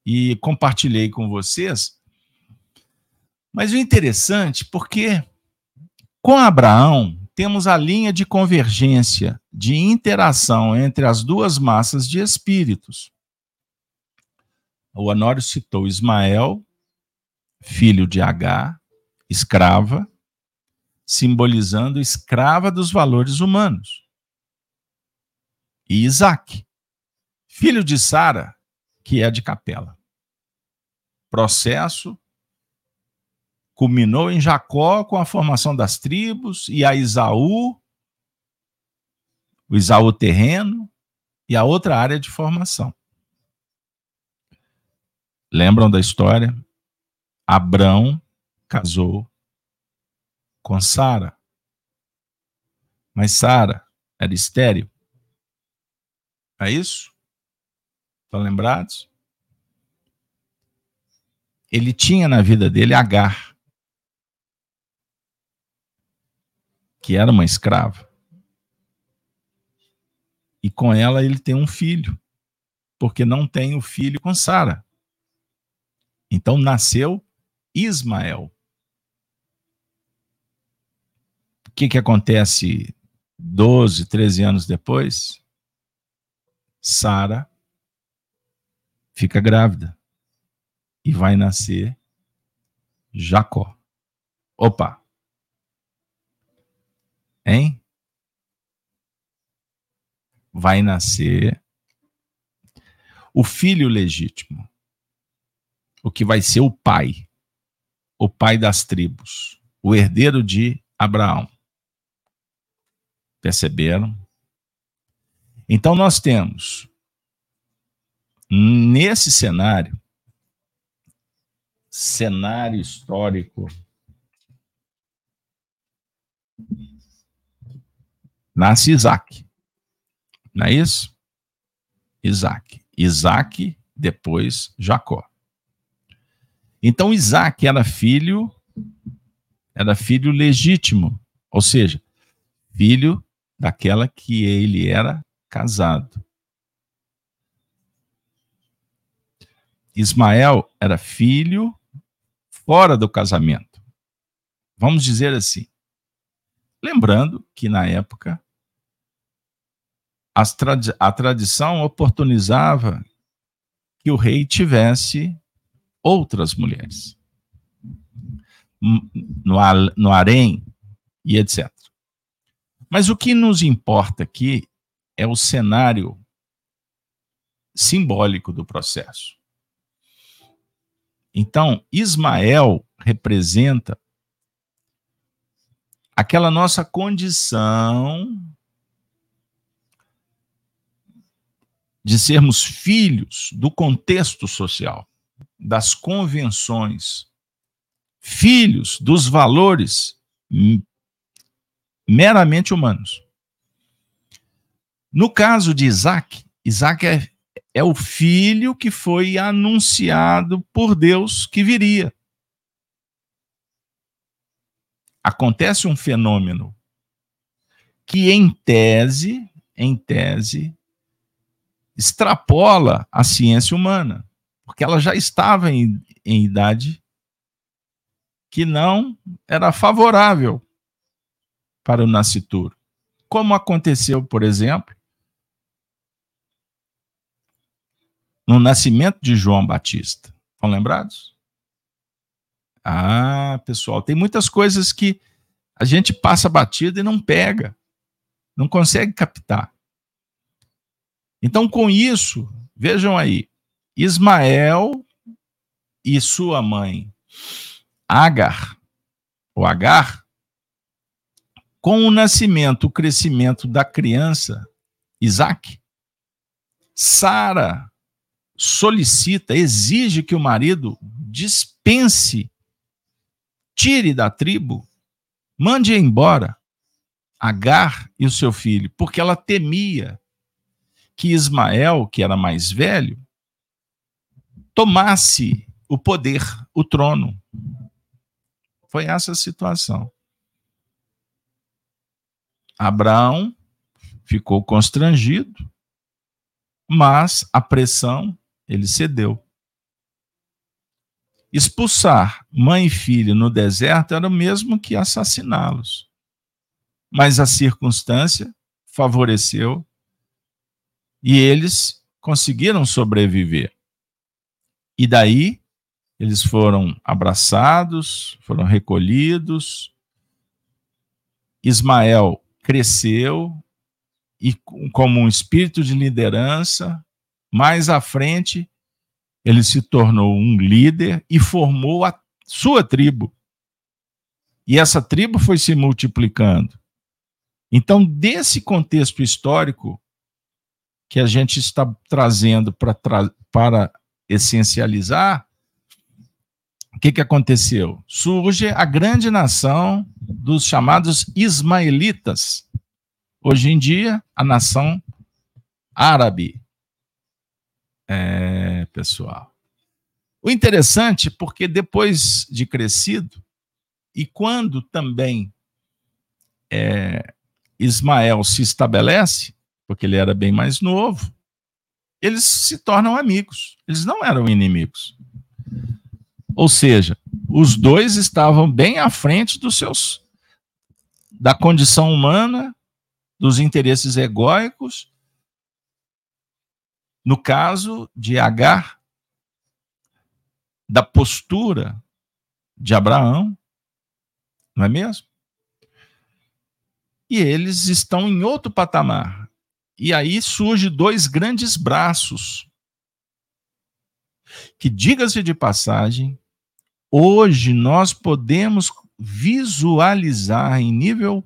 e compartilhei com vocês. Mas o interessante, porque com Abraão temos a linha de convergência, de interação entre as duas massas de espíritos. O Honório citou Ismael, filho de H, escrava, simbolizando escrava dos valores humanos. E Isaac, filho de Sara, que é de Capela. Processo culminou em Jacó com a formação das tribos e a Isaú, o Isaú terreno e a outra área de formação. Lembram da história? Abrão casou com Sara. Mas Sara era estéril. É isso? Estão lembrados? Ele tinha na vida dele Agar. que era uma escrava. E com ela ele tem um filho, porque não tem o filho com Sara. Então nasceu Ismael. O que, que acontece 12, 13 anos depois? Sara fica grávida e vai nascer Jacó. Opa, Hein? Vai nascer o filho legítimo, o que vai ser o pai, o pai das tribos, o herdeiro de Abraão. Perceberam? Então nós temos nesse cenário cenário histórico nasce Isaac. Não é isso? Isaac. Isaac, depois Jacó. Então Isaac era filho, era filho legítimo, ou seja, filho daquela que ele era casado. Ismael era filho fora do casamento. Vamos dizer assim. Lembrando que na época a tradição oportunizava que o rei tivesse outras mulheres no, no harém e etc. Mas o que nos importa aqui é o cenário simbólico do processo. Então, Ismael representa aquela nossa condição de sermos filhos do contexto social, das convenções, filhos dos valores meramente humanos. No caso de Isaac, Isaac é, é o filho que foi anunciado por Deus que viria. Acontece um fenômeno que, em tese, em tese, extrapola a ciência humana, porque ela já estava em, em idade que não era favorável para o nascituro. Como aconteceu, por exemplo, no nascimento de João Batista. Estão lembrados? Ah, pessoal, tem muitas coisas que a gente passa batida e não pega, não consegue captar. Então, com isso, vejam aí, Ismael e sua mãe Agar, ou Agar, com o nascimento, o crescimento da criança Isaac, Sara solicita, exige que o marido dispense, tire da tribo, mande embora Agar e o seu filho, porque ela temia que Ismael, que era mais velho, tomasse o poder, o trono. Foi essa a situação. Abraão ficou constrangido, mas a pressão ele cedeu. Expulsar mãe e filho no deserto era o mesmo que assassiná-los. Mas a circunstância favoreceu e eles conseguiram sobreviver. E daí eles foram abraçados, foram recolhidos. Ismael cresceu e como um espírito de liderança, mais à frente ele se tornou um líder e formou a sua tribo. E essa tribo foi se multiplicando. Então, desse contexto histórico, que a gente está trazendo para, tra para essencializar, o que, que aconteceu? Surge a grande nação dos chamados ismaelitas. Hoje em dia, a nação árabe. É, pessoal. O interessante, porque depois de crescido, e quando também é, Ismael se estabelece, porque ele era bem mais novo, eles se tornam amigos. Eles não eram inimigos. Ou seja, os dois estavam bem à frente dos seus da condição humana, dos interesses egóicos. No caso de Agar, da postura de Abraão, não é mesmo? E eles estão em outro patamar. E aí surge dois grandes braços. Que, diga-se de passagem, hoje nós podemos visualizar em nível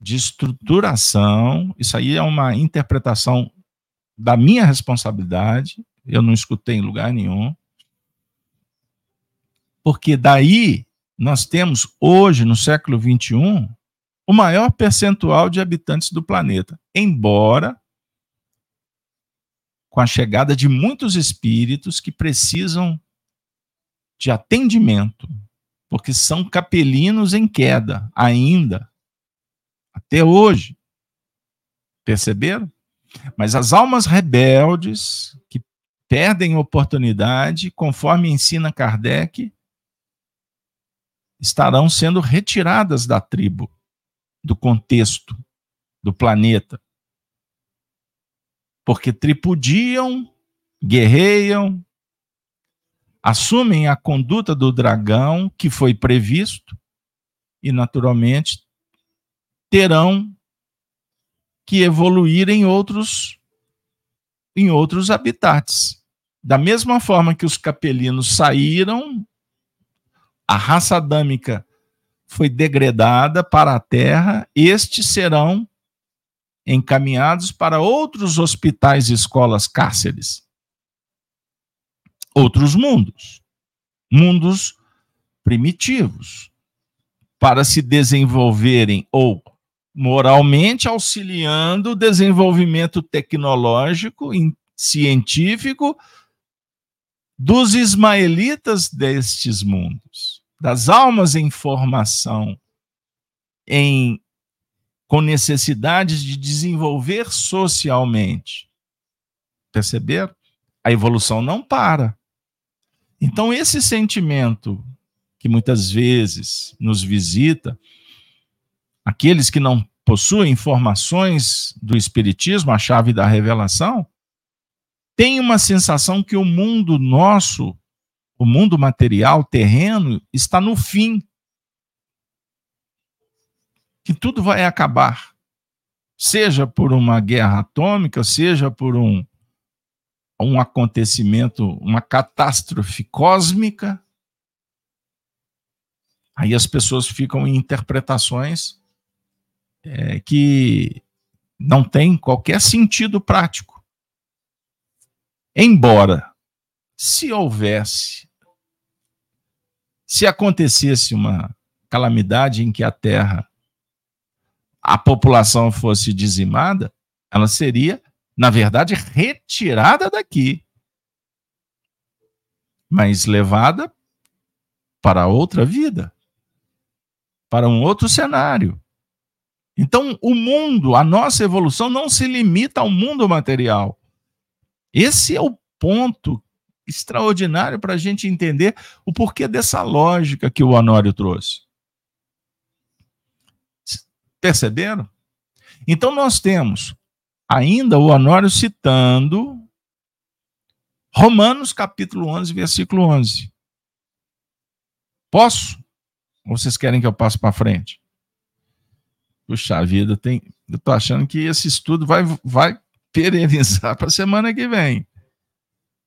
de estruturação, isso aí é uma interpretação da minha responsabilidade, eu não escutei em lugar nenhum, porque daí nós temos hoje, no século 21, o maior percentual de habitantes do planeta, embora com a chegada de muitos espíritos que precisam de atendimento, porque são capelinos em queda ainda, até hoje. Perceberam? Mas as almas rebeldes que perdem oportunidade, conforme ensina Kardec, estarão sendo retiradas da tribo do contexto do planeta. Porque tripudiam, guerreiam, assumem a conduta do dragão que foi previsto e, naturalmente, terão que evoluir em outros em outros habitats. Da mesma forma que os capelinos saíram, a raça adâmica foi degradada para a terra, estes serão encaminhados para outros hospitais, escolas, cárceres. Outros mundos. Mundos primitivos. Para se desenvolverem ou moralmente auxiliando o desenvolvimento tecnológico, científico dos ismaelitas destes mundos, das almas em formação, em com necessidades de desenvolver socialmente. Perceberam? A evolução não para. Então, esse sentimento que muitas vezes nos visita, aqueles que não possuem informações do Espiritismo, a chave da revelação, tem uma sensação que o mundo nosso, o mundo material, terreno, está no fim que tudo vai acabar. Seja por uma guerra atômica, seja por um, um acontecimento, uma catástrofe cósmica. Aí as pessoas ficam em interpretações é, que não têm qualquer sentido prático. Embora, se houvesse, se acontecesse uma calamidade em que a Terra a população fosse dizimada, ela seria, na verdade, retirada daqui, mas levada para outra vida, para um outro cenário. Então, o mundo, a nossa evolução não se limita ao mundo material. Esse é o ponto extraordinário para a gente entender o porquê dessa lógica que o Honório trouxe. Perceberam? Então nós temos ainda o Honório citando Romanos capítulo 11, versículo 11. Posso? Ou vocês querem que eu passe para frente? Puxa vida, tem, eu estou achando que esse estudo vai, vai perenizar para a semana que vem.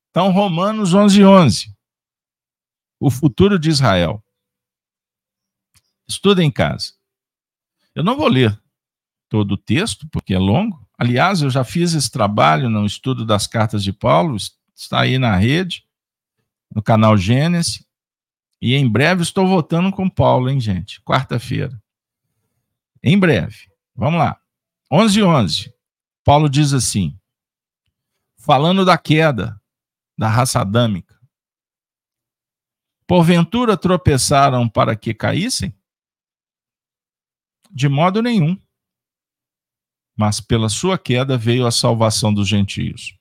Então, Romanos 11, 11. O futuro de Israel. Estuda em casa. Eu não vou ler todo o texto, porque é longo. Aliás, eu já fiz esse trabalho no estudo das cartas de Paulo, está aí na rede, no canal Gênesis. E em breve estou voltando com Paulo, hein, gente? Quarta-feira. Em breve. Vamos lá. 11 11. Paulo diz assim: falando da queda da raça adâmica. Porventura tropeçaram para que caíssem? De modo nenhum. Mas pela sua queda veio a salvação dos gentios,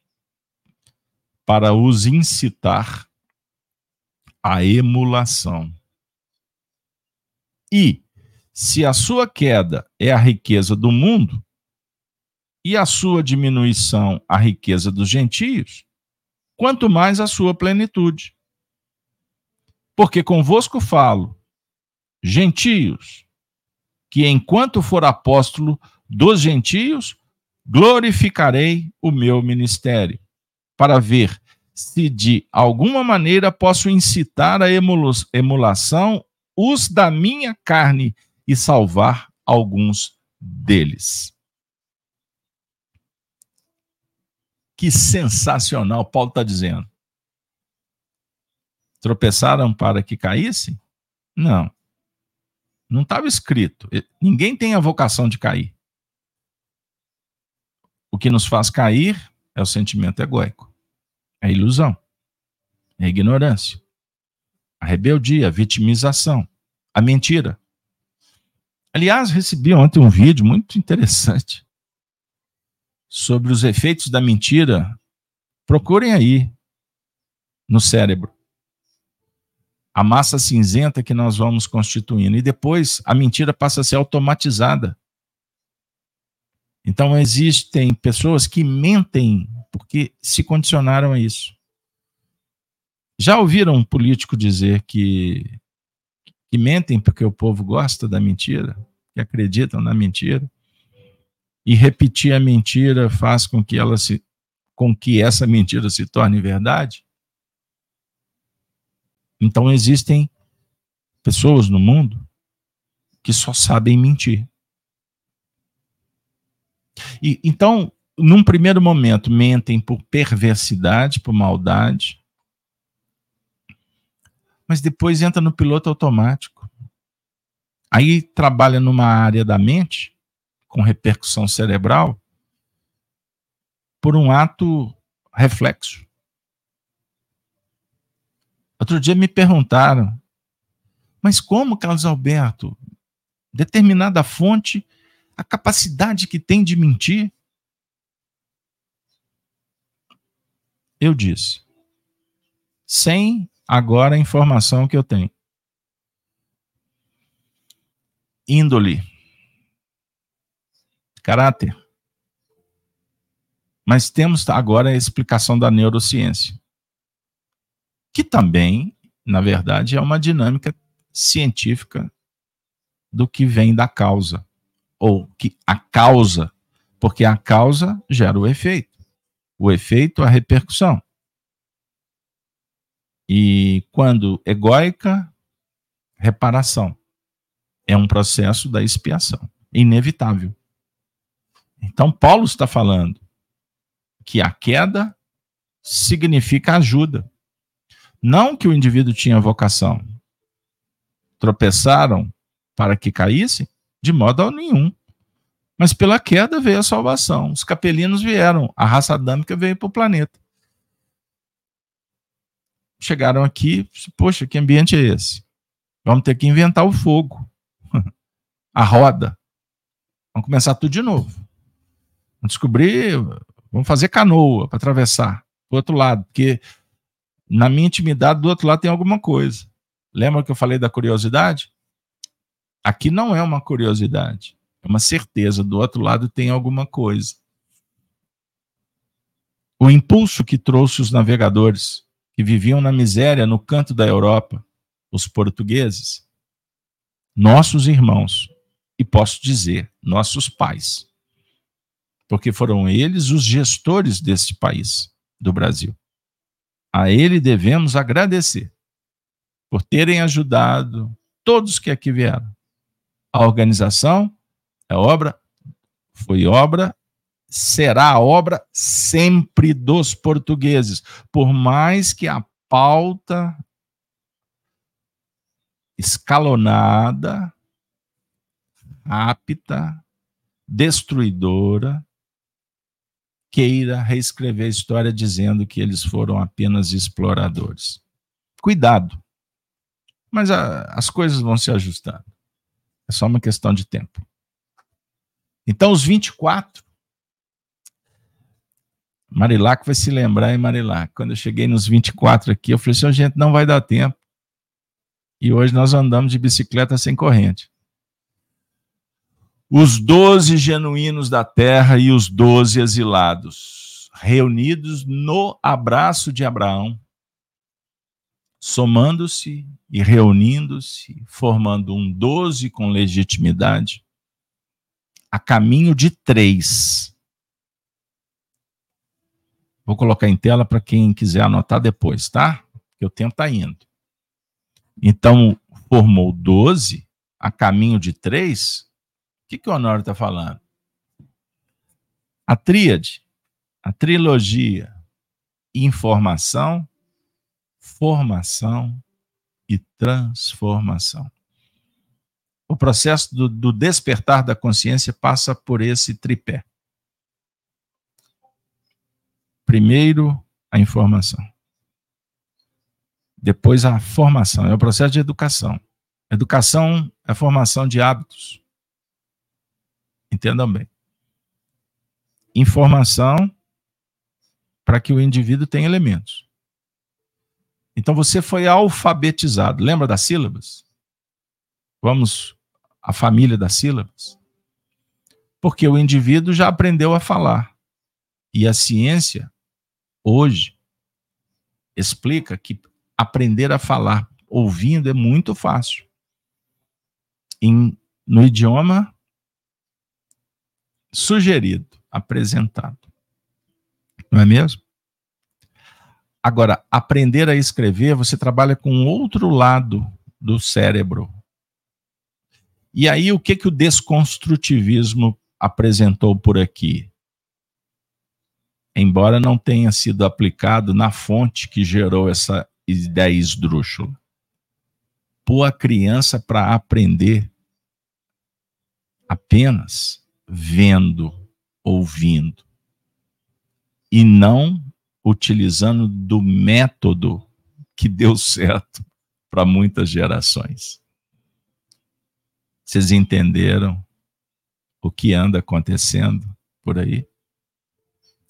para os incitar à emulação. E, se a sua queda é a riqueza do mundo, e a sua diminuição a riqueza dos gentios, quanto mais a sua plenitude. Porque convosco falo, gentios, que enquanto for apóstolo dos gentios, glorificarei o meu ministério, para ver se de alguma maneira posso incitar a emulação os da minha carne e salvar alguns deles. Que sensacional, Paulo está dizendo. Tropeçaram para que caíssem? Não. Não estava escrito. Ninguém tem a vocação de cair. O que nos faz cair é o sentimento egóico, é a ilusão, é a ignorância, a rebeldia, a vitimização, a mentira. Aliás, recebi ontem um vídeo muito interessante sobre os efeitos da mentira. Procurem aí no cérebro a massa cinzenta que nós vamos constituindo. E depois a mentira passa a ser automatizada. Então existem pessoas que mentem porque se condicionaram a isso. Já ouviram um político dizer que, que mentem porque o povo gosta da mentira, que acreditam na mentira? E repetir a mentira faz com que ela se com que essa mentira se torne verdade? Então existem pessoas no mundo que só sabem mentir. E então, num primeiro momento, mentem por perversidade, por maldade, mas depois entra no piloto automático. Aí trabalha numa área da mente, com repercussão cerebral, por um ato reflexo. Outro dia me perguntaram, mas como, Carlos Alberto, determinada fonte, a capacidade que tem de mentir? Eu disse, sem agora a informação que eu tenho. Índole. Caráter. Mas temos agora a explicação da neurociência, que também, na verdade, é uma dinâmica científica do que vem da causa, ou que a causa, porque a causa gera o efeito, o efeito a repercussão. E quando egóica, reparação. É um processo da expiação, inevitável. Então, Paulo está falando que a queda significa ajuda. Não que o indivíduo tinha vocação. Tropeçaram para que caíssem? De modo nenhum. Mas pela queda veio a salvação. Os capelinos vieram, a raça adâmica veio para o planeta chegaram aqui, poxa, que ambiente é esse? Vamos ter que inventar o fogo, a roda. Vamos começar tudo de novo. Vamos descobrir, vamos fazer canoa para atravessar do outro lado, porque na minha intimidade do outro lado tem alguma coisa. Lembra que eu falei da curiosidade? Aqui não é uma curiosidade, é uma certeza. Do outro lado tem alguma coisa. O impulso que trouxe os navegadores que viviam na miséria no canto da Europa, os portugueses, nossos irmãos, e posso dizer, nossos pais, porque foram eles os gestores desse país, do Brasil. A ele devemos agradecer por terem ajudado todos que aqui vieram. A organização é obra, foi obra será obra sempre dos portugueses, por mais que a pauta escalonada, rápida, destruidora, queira reescrever a história dizendo que eles foram apenas exploradores. Cuidado, mas a, as coisas vão se ajustando. É só uma questão de tempo. Então, os 24 Marilac vai se lembrar, hein, Marilac? Quando eu cheguei nos 24 aqui, eu falei assim, gente, não vai dar tempo. E hoje nós andamos de bicicleta sem corrente. Os doze genuínos da terra e os doze exilados, reunidos no abraço de Abraão, somando-se e reunindo-se, formando um doze com legitimidade, a caminho de três Vou colocar em tela para quem quiser anotar depois, tá? Porque o tempo está indo. Então, formou 12 a caminho de 3. O que, que o Honório está falando? A tríade, a trilogia, informação, formação e transformação. O processo do, do despertar da consciência passa por esse tripé. Primeiro, a informação. Depois, a formação. É o processo de educação. Educação é a formação de hábitos. Entendam bem. Informação para que o indivíduo tenha elementos. Então você foi alfabetizado. Lembra das sílabas? Vamos à família das sílabas? Porque o indivíduo já aprendeu a falar. E a ciência hoje explica que aprender a falar ouvindo é muito fácil. Em, no idioma sugerido, apresentado. Não é mesmo? Agora, aprender a escrever, você trabalha com outro lado do cérebro. E aí, o que, que o desconstrutivismo apresentou por aqui? Embora não tenha sido aplicado na fonte que gerou essa ideia esdrúxula. Pôr a criança para aprender apenas vendo, ouvindo, e não utilizando do método que deu certo para muitas gerações. Vocês entenderam o que anda acontecendo por aí?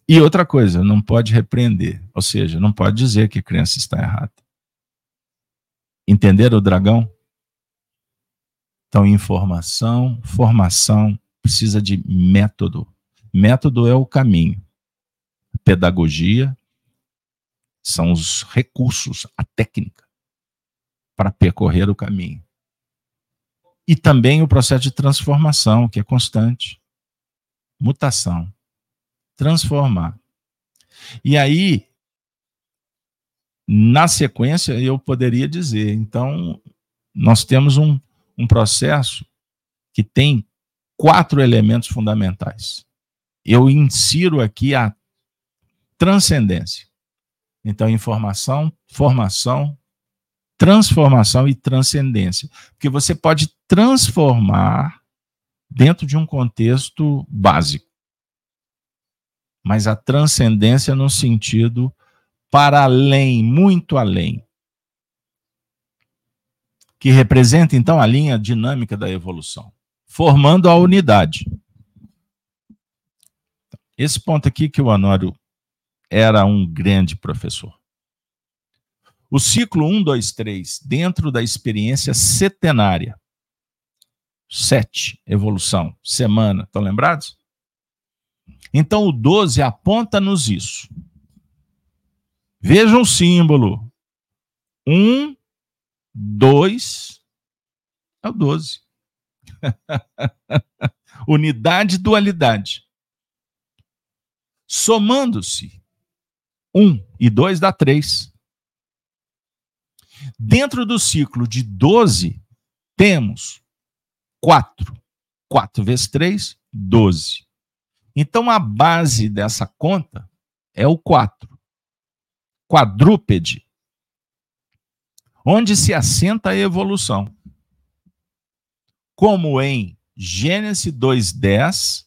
E outra coisa, não pode repreender, ou seja, não pode dizer que a criança está errada. Entenderam o dragão? Então, informação, formação, precisa de método. Método é o caminho. Pedagogia, são os recursos, a técnica para percorrer o caminho. E também o processo de transformação, que é constante. Mutação. Transformar. E aí, na sequência, eu poderia dizer, então, nós temos um, um processo que tem quatro elementos fundamentais. Eu insiro aqui a transcendência. Então, informação, formação, transformação e transcendência. Porque você pode transformar dentro de um contexto básico. Mas a transcendência no sentido para além, muito além. Que representa, então, a linha dinâmica da evolução, formando a unidade. Esse ponto aqui que o Honório era um grande professor. O ciclo 1, 2, 3, dentro da experiência setenária. Sete, evolução, semana, estão lembrados? Então o 12 aponta-nos isso. Vejam o símbolo. Um, dois, é o 12. Unidade, dualidade. Somando-se, 1 e 2 dá 3. Dentro do ciclo de 12, temos 4. 4 vezes 3, 12. Então a base dessa conta é o 4. Quadrúpede. Onde se assenta a evolução. Como em Gênesis 2:10,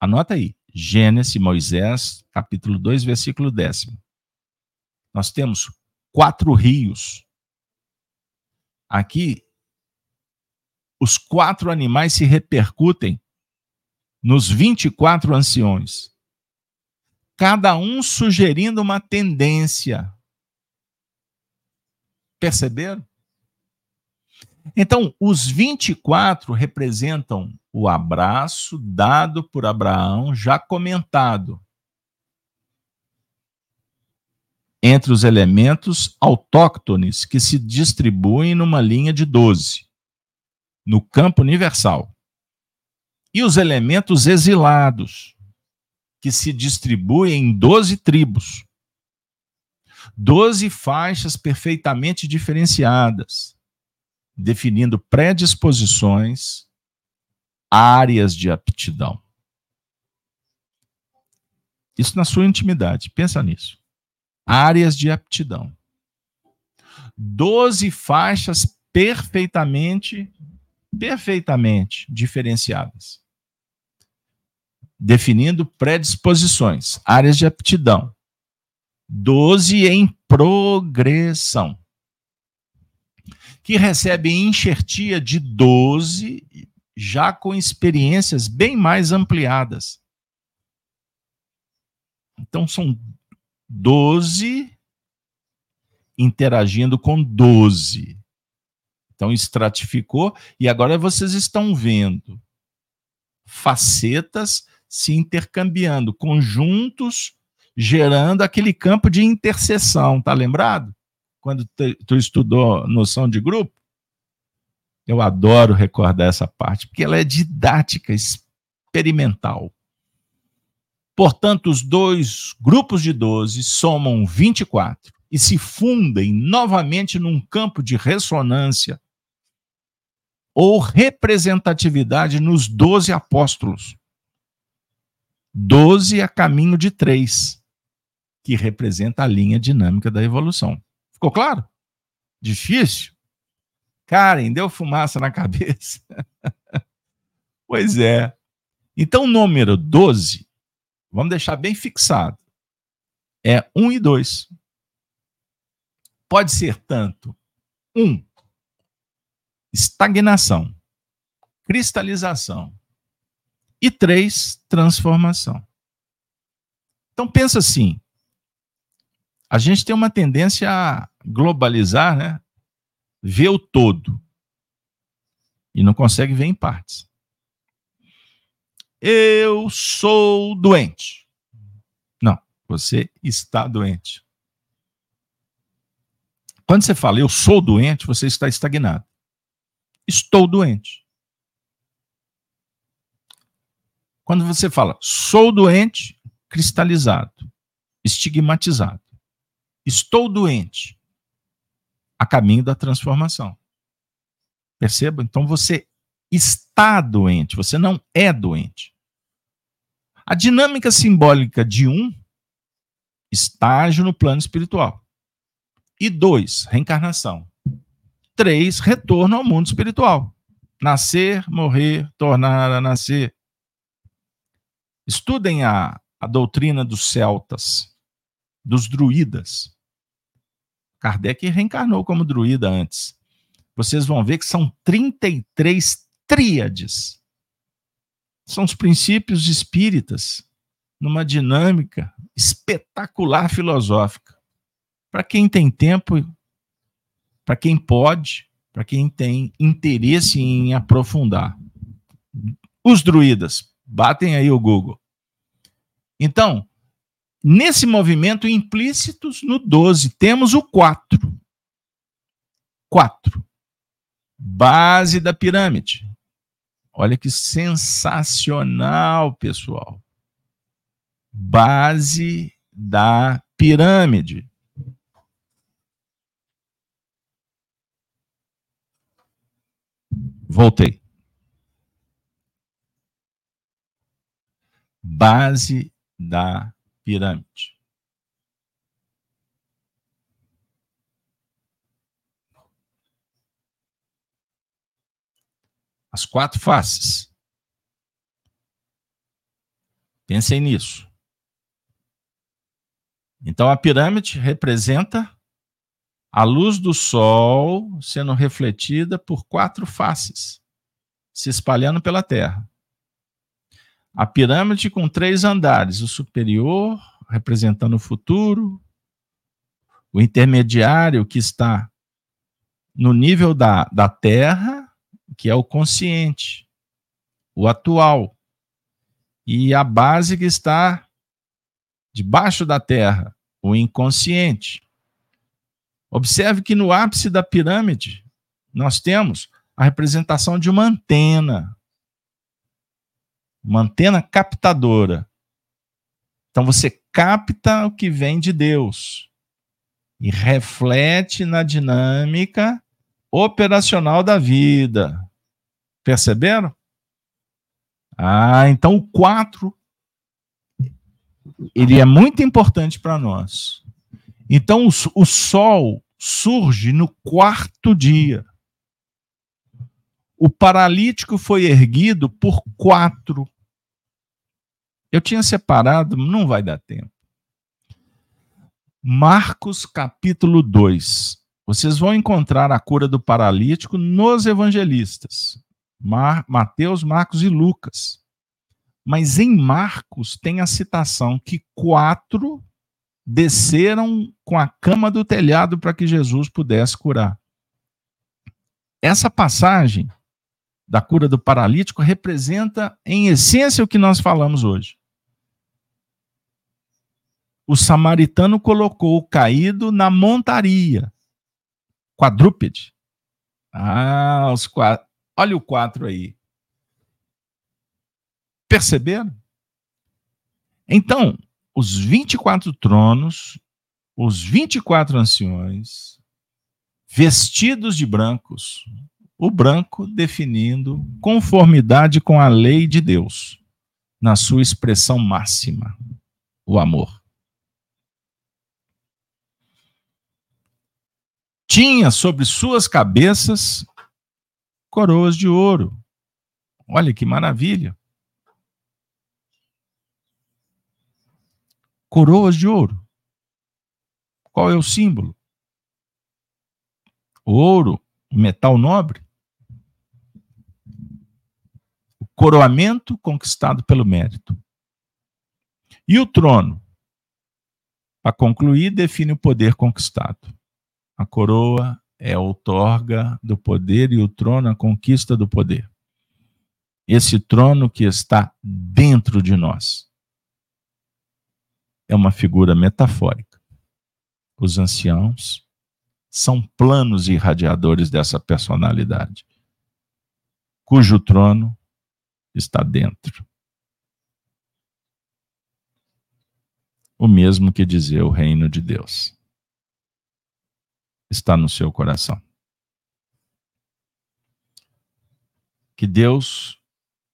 anota aí. Gênesis, Moisés, capítulo 2, versículo décimo. Nós temos quatro rios. Aqui, os quatro animais se repercutem nos 24 anciões, cada um sugerindo uma tendência. Perceberam? Então, os 24 representam o abraço dado por Abraão, já comentado. Entre os elementos autóctones que se distribuem numa linha de 12, no campo universal. E os elementos exilados, que se distribuem em 12 tribos. 12 faixas perfeitamente diferenciadas definindo predisposições, áreas de aptidão. Isso na sua intimidade, pensa nisso. Áreas de aptidão. Doze faixas perfeitamente, perfeitamente diferenciadas. Definindo predisposições, áreas de aptidão. Doze em progressão que recebe enxertia de 12, já com experiências bem mais ampliadas. Então, são 12 interagindo com 12. Então, estratificou, e agora vocês estão vendo facetas se intercambiando, conjuntos gerando aquele campo de interseção, tá lembrado? quando tu estudou noção de grupo? Eu adoro recordar essa parte, porque ela é didática, experimental. Portanto, os dois grupos de 12 somam 24 e se fundem novamente num campo de ressonância ou representatividade nos 12 apóstolos. 12 a caminho de 3, que representa a linha dinâmica da evolução. Ficou claro? Difícil? Karen, deu fumaça na cabeça. pois é. Então, o número 12, vamos deixar bem fixado, é 1 e 2. Pode ser tanto 1, estagnação, cristalização, e 3, transformação. Então, pensa assim, a gente tem uma tendência a globalizar, né? Ver o todo. E não consegue ver em partes. Eu sou doente. Não, você está doente. Quando você fala eu sou doente, você está estagnado. Estou doente. Quando você fala sou doente, cristalizado, estigmatizado. Estou doente, a caminho da transformação. Perceba? Então você está doente, você não é doente. A dinâmica simbólica de um, estágio no plano espiritual. E dois, reencarnação. Três, retorno ao mundo espiritual. Nascer, morrer, tornar a nascer. Estudem a, a doutrina dos celtas, dos druidas. Kardec reencarnou como druida antes. Vocês vão ver que são 33 tríades. São os princípios espíritas numa dinâmica espetacular filosófica. Para quem tem tempo, para quem pode, para quem tem interesse em aprofundar. Os druidas, batem aí o Google. Então, Nesse movimento implícitos, no 12, temos o 4. 4. Base da pirâmide. Olha que sensacional, pessoal. Base da pirâmide. Voltei. Base da pirâmide. As quatro faces. Pensem nisso. Então a pirâmide representa a luz do sol sendo refletida por quatro faces, se espalhando pela Terra. A pirâmide com três andares: o superior, representando o futuro, o intermediário, que está no nível da, da Terra, que é o consciente, o atual, e a base que está debaixo da Terra, o inconsciente. Observe que no ápice da pirâmide nós temos a representação de uma antena uma antena captadora. Então você capta o que vem de Deus e reflete na dinâmica operacional da vida. Perceberam? Ah, então o 4 ele é muito importante para nós. Então o, o sol surge no quarto dia. O paralítico foi erguido por quatro eu tinha separado, não vai dar tempo. Marcos capítulo 2. Vocês vão encontrar a cura do paralítico nos evangelistas. Mar, Mateus, Marcos e Lucas. Mas em Marcos tem a citação que quatro desceram com a cama do telhado para que Jesus pudesse curar. Essa passagem da cura do paralítico representa, em essência, o que nós falamos hoje o samaritano colocou o caído na montaria. Quadrúpede. Ah, os quatro. Olha o quatro aí. Perceberam? Então, os 24 tronos, os 24 anciões, vestidos de brancos, o branco definindo conformidade com a lei de Deus, na sua expressão máxima, o amor. Tinha sobre suas cabeças coroas de ouro. Olha que maravilha. Coroas de ouro. Qual é o símbolo? O ouro, metal nobre. O coroamento conquistado pelo mérito. E o trono? Para concluir, define o poder conquistado. A coroa é a outorga do poder e o trono a conquista do poder. Esse trono que está dentro de nós é uma figura metafórica. Os anciãos são planos irradiadores dessa personalidade, cujo trono está dentro. O mesmo que dizer o reino de Deus está no seu coração. Que Deus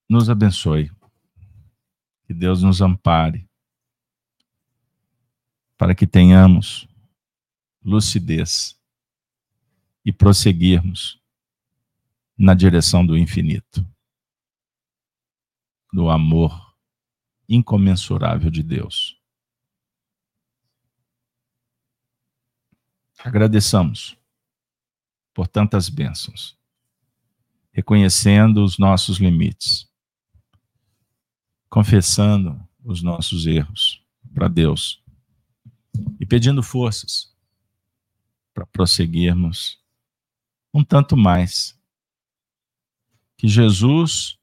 nos abençoe. Que Deus nos ampare. Para que tenhamos lucidez e prosseguirmos na direção do infinito, do amor incomensurável de Deus. Agradeçamos por tantas bênçãos, reconhecendo os nossos limites, confessando os nossos erros para Deus e pedindo forças para prosseguirmos um tanto mais. Que Jesus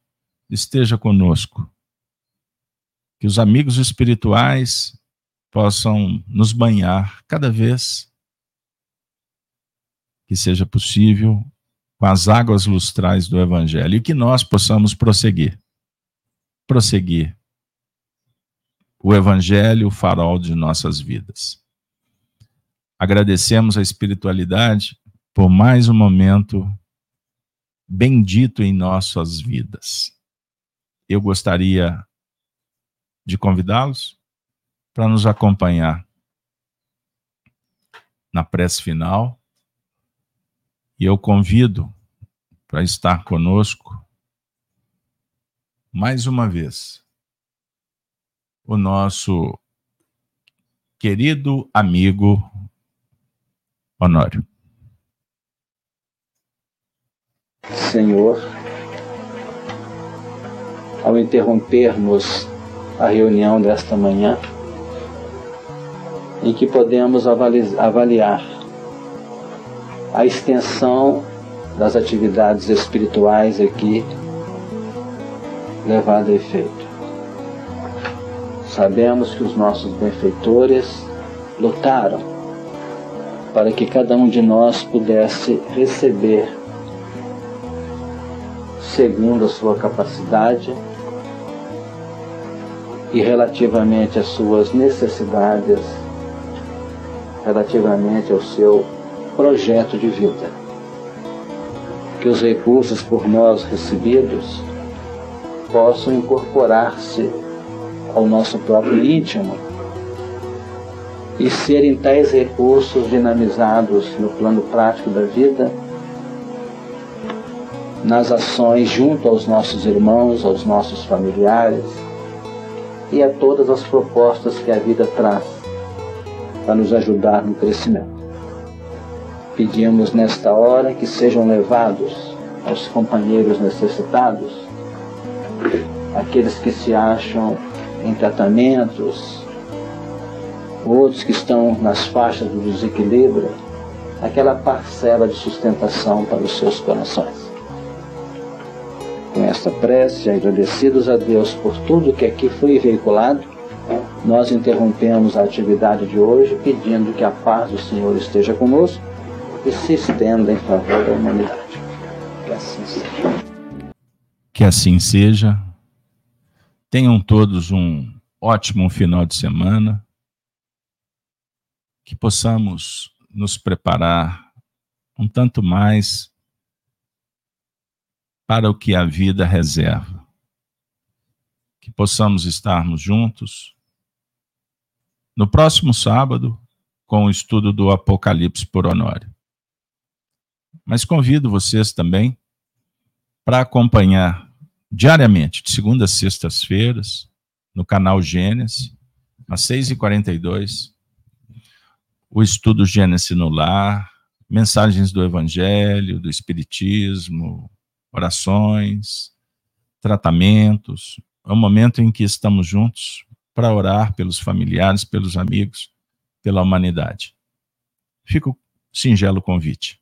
esteja conosco, que os amigos espirituais possam nos banhar cada vez que seja possível com as águas lustrais do Evangelho e que nós possamos prosseguir. Prosseguir. O Evangelho, o farol de nossas vidas. Agradecemos a espiritualidade por mais um momento bendito em nossas vidas. Eu gostaria de convidá-los para nos acompanhar na prece final e eu convido para estar conosco mais uma vez o nosso querido amigo Honório. Senhor, ao interrompermos a reunião desta manhã, em que podemos avaliar a extensão das atividades espirituais aqui levada a efeito. Sabemos que os nossos benfeitores lutaram para que cada um de nós pudesse receber segundo a sua capacidade e relativamente às suas necessidades, relativamente ao seu projeto de vida. Que os recursos por nós recebidos possam incorporar-se ao nosso próprio íntimo e serem tais recursos dinamizados no plano prático da vida, nas ações junto aos nossos irmãos, aos nossos familiares e a todas as propostas que a vida traz para nos ajudar no crescimento. Pedimos nesta hora que sejam levados aos companheiros necessitados, aqueles que se acham em tratamentos, outros que estão nas faixas do desequilíbrio, aquela parcela de sustentação para os seus corações. Com esta prece, agradecidos a Deus por tudo que aqui foi veiculado, nós interrompemos a atividade de hoje pedindo que a paz do Senhor esteja conosco e se estenda em favor da humanidade. Que assim seja. Que assim seja. Tenham todos um ótimo final de semana, que possamos nos preparar um tanto mais para o que a vida reserva. Que possamos estarmos juntos no próximo sábado com o estudo do Apocalipse por Honório. Mas convido vocês também para acompanhar diariamente, de segunda a sextas-feiras, no canal Gênesis, às 6h42, o estudo Gênesis no lar, mensagens do Evangelho, do Espiritismo, orações, tratamentos. É um momento em que estamos juntos para orar pelos familiares, pelos amigos, pela humanidade. Fica o singelo convite.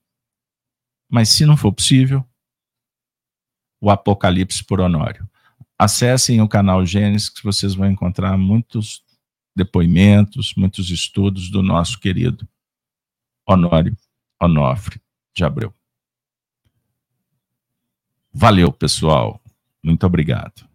Mas se não for possível, o Apocalipse por Honório. Acessem o canal Gênesis, que vocês vão encontrar muitos depoimentos, muitos estudos do nosso querido Honório Onofre de Abreu. Valeu, pessoal. Muito obrigado.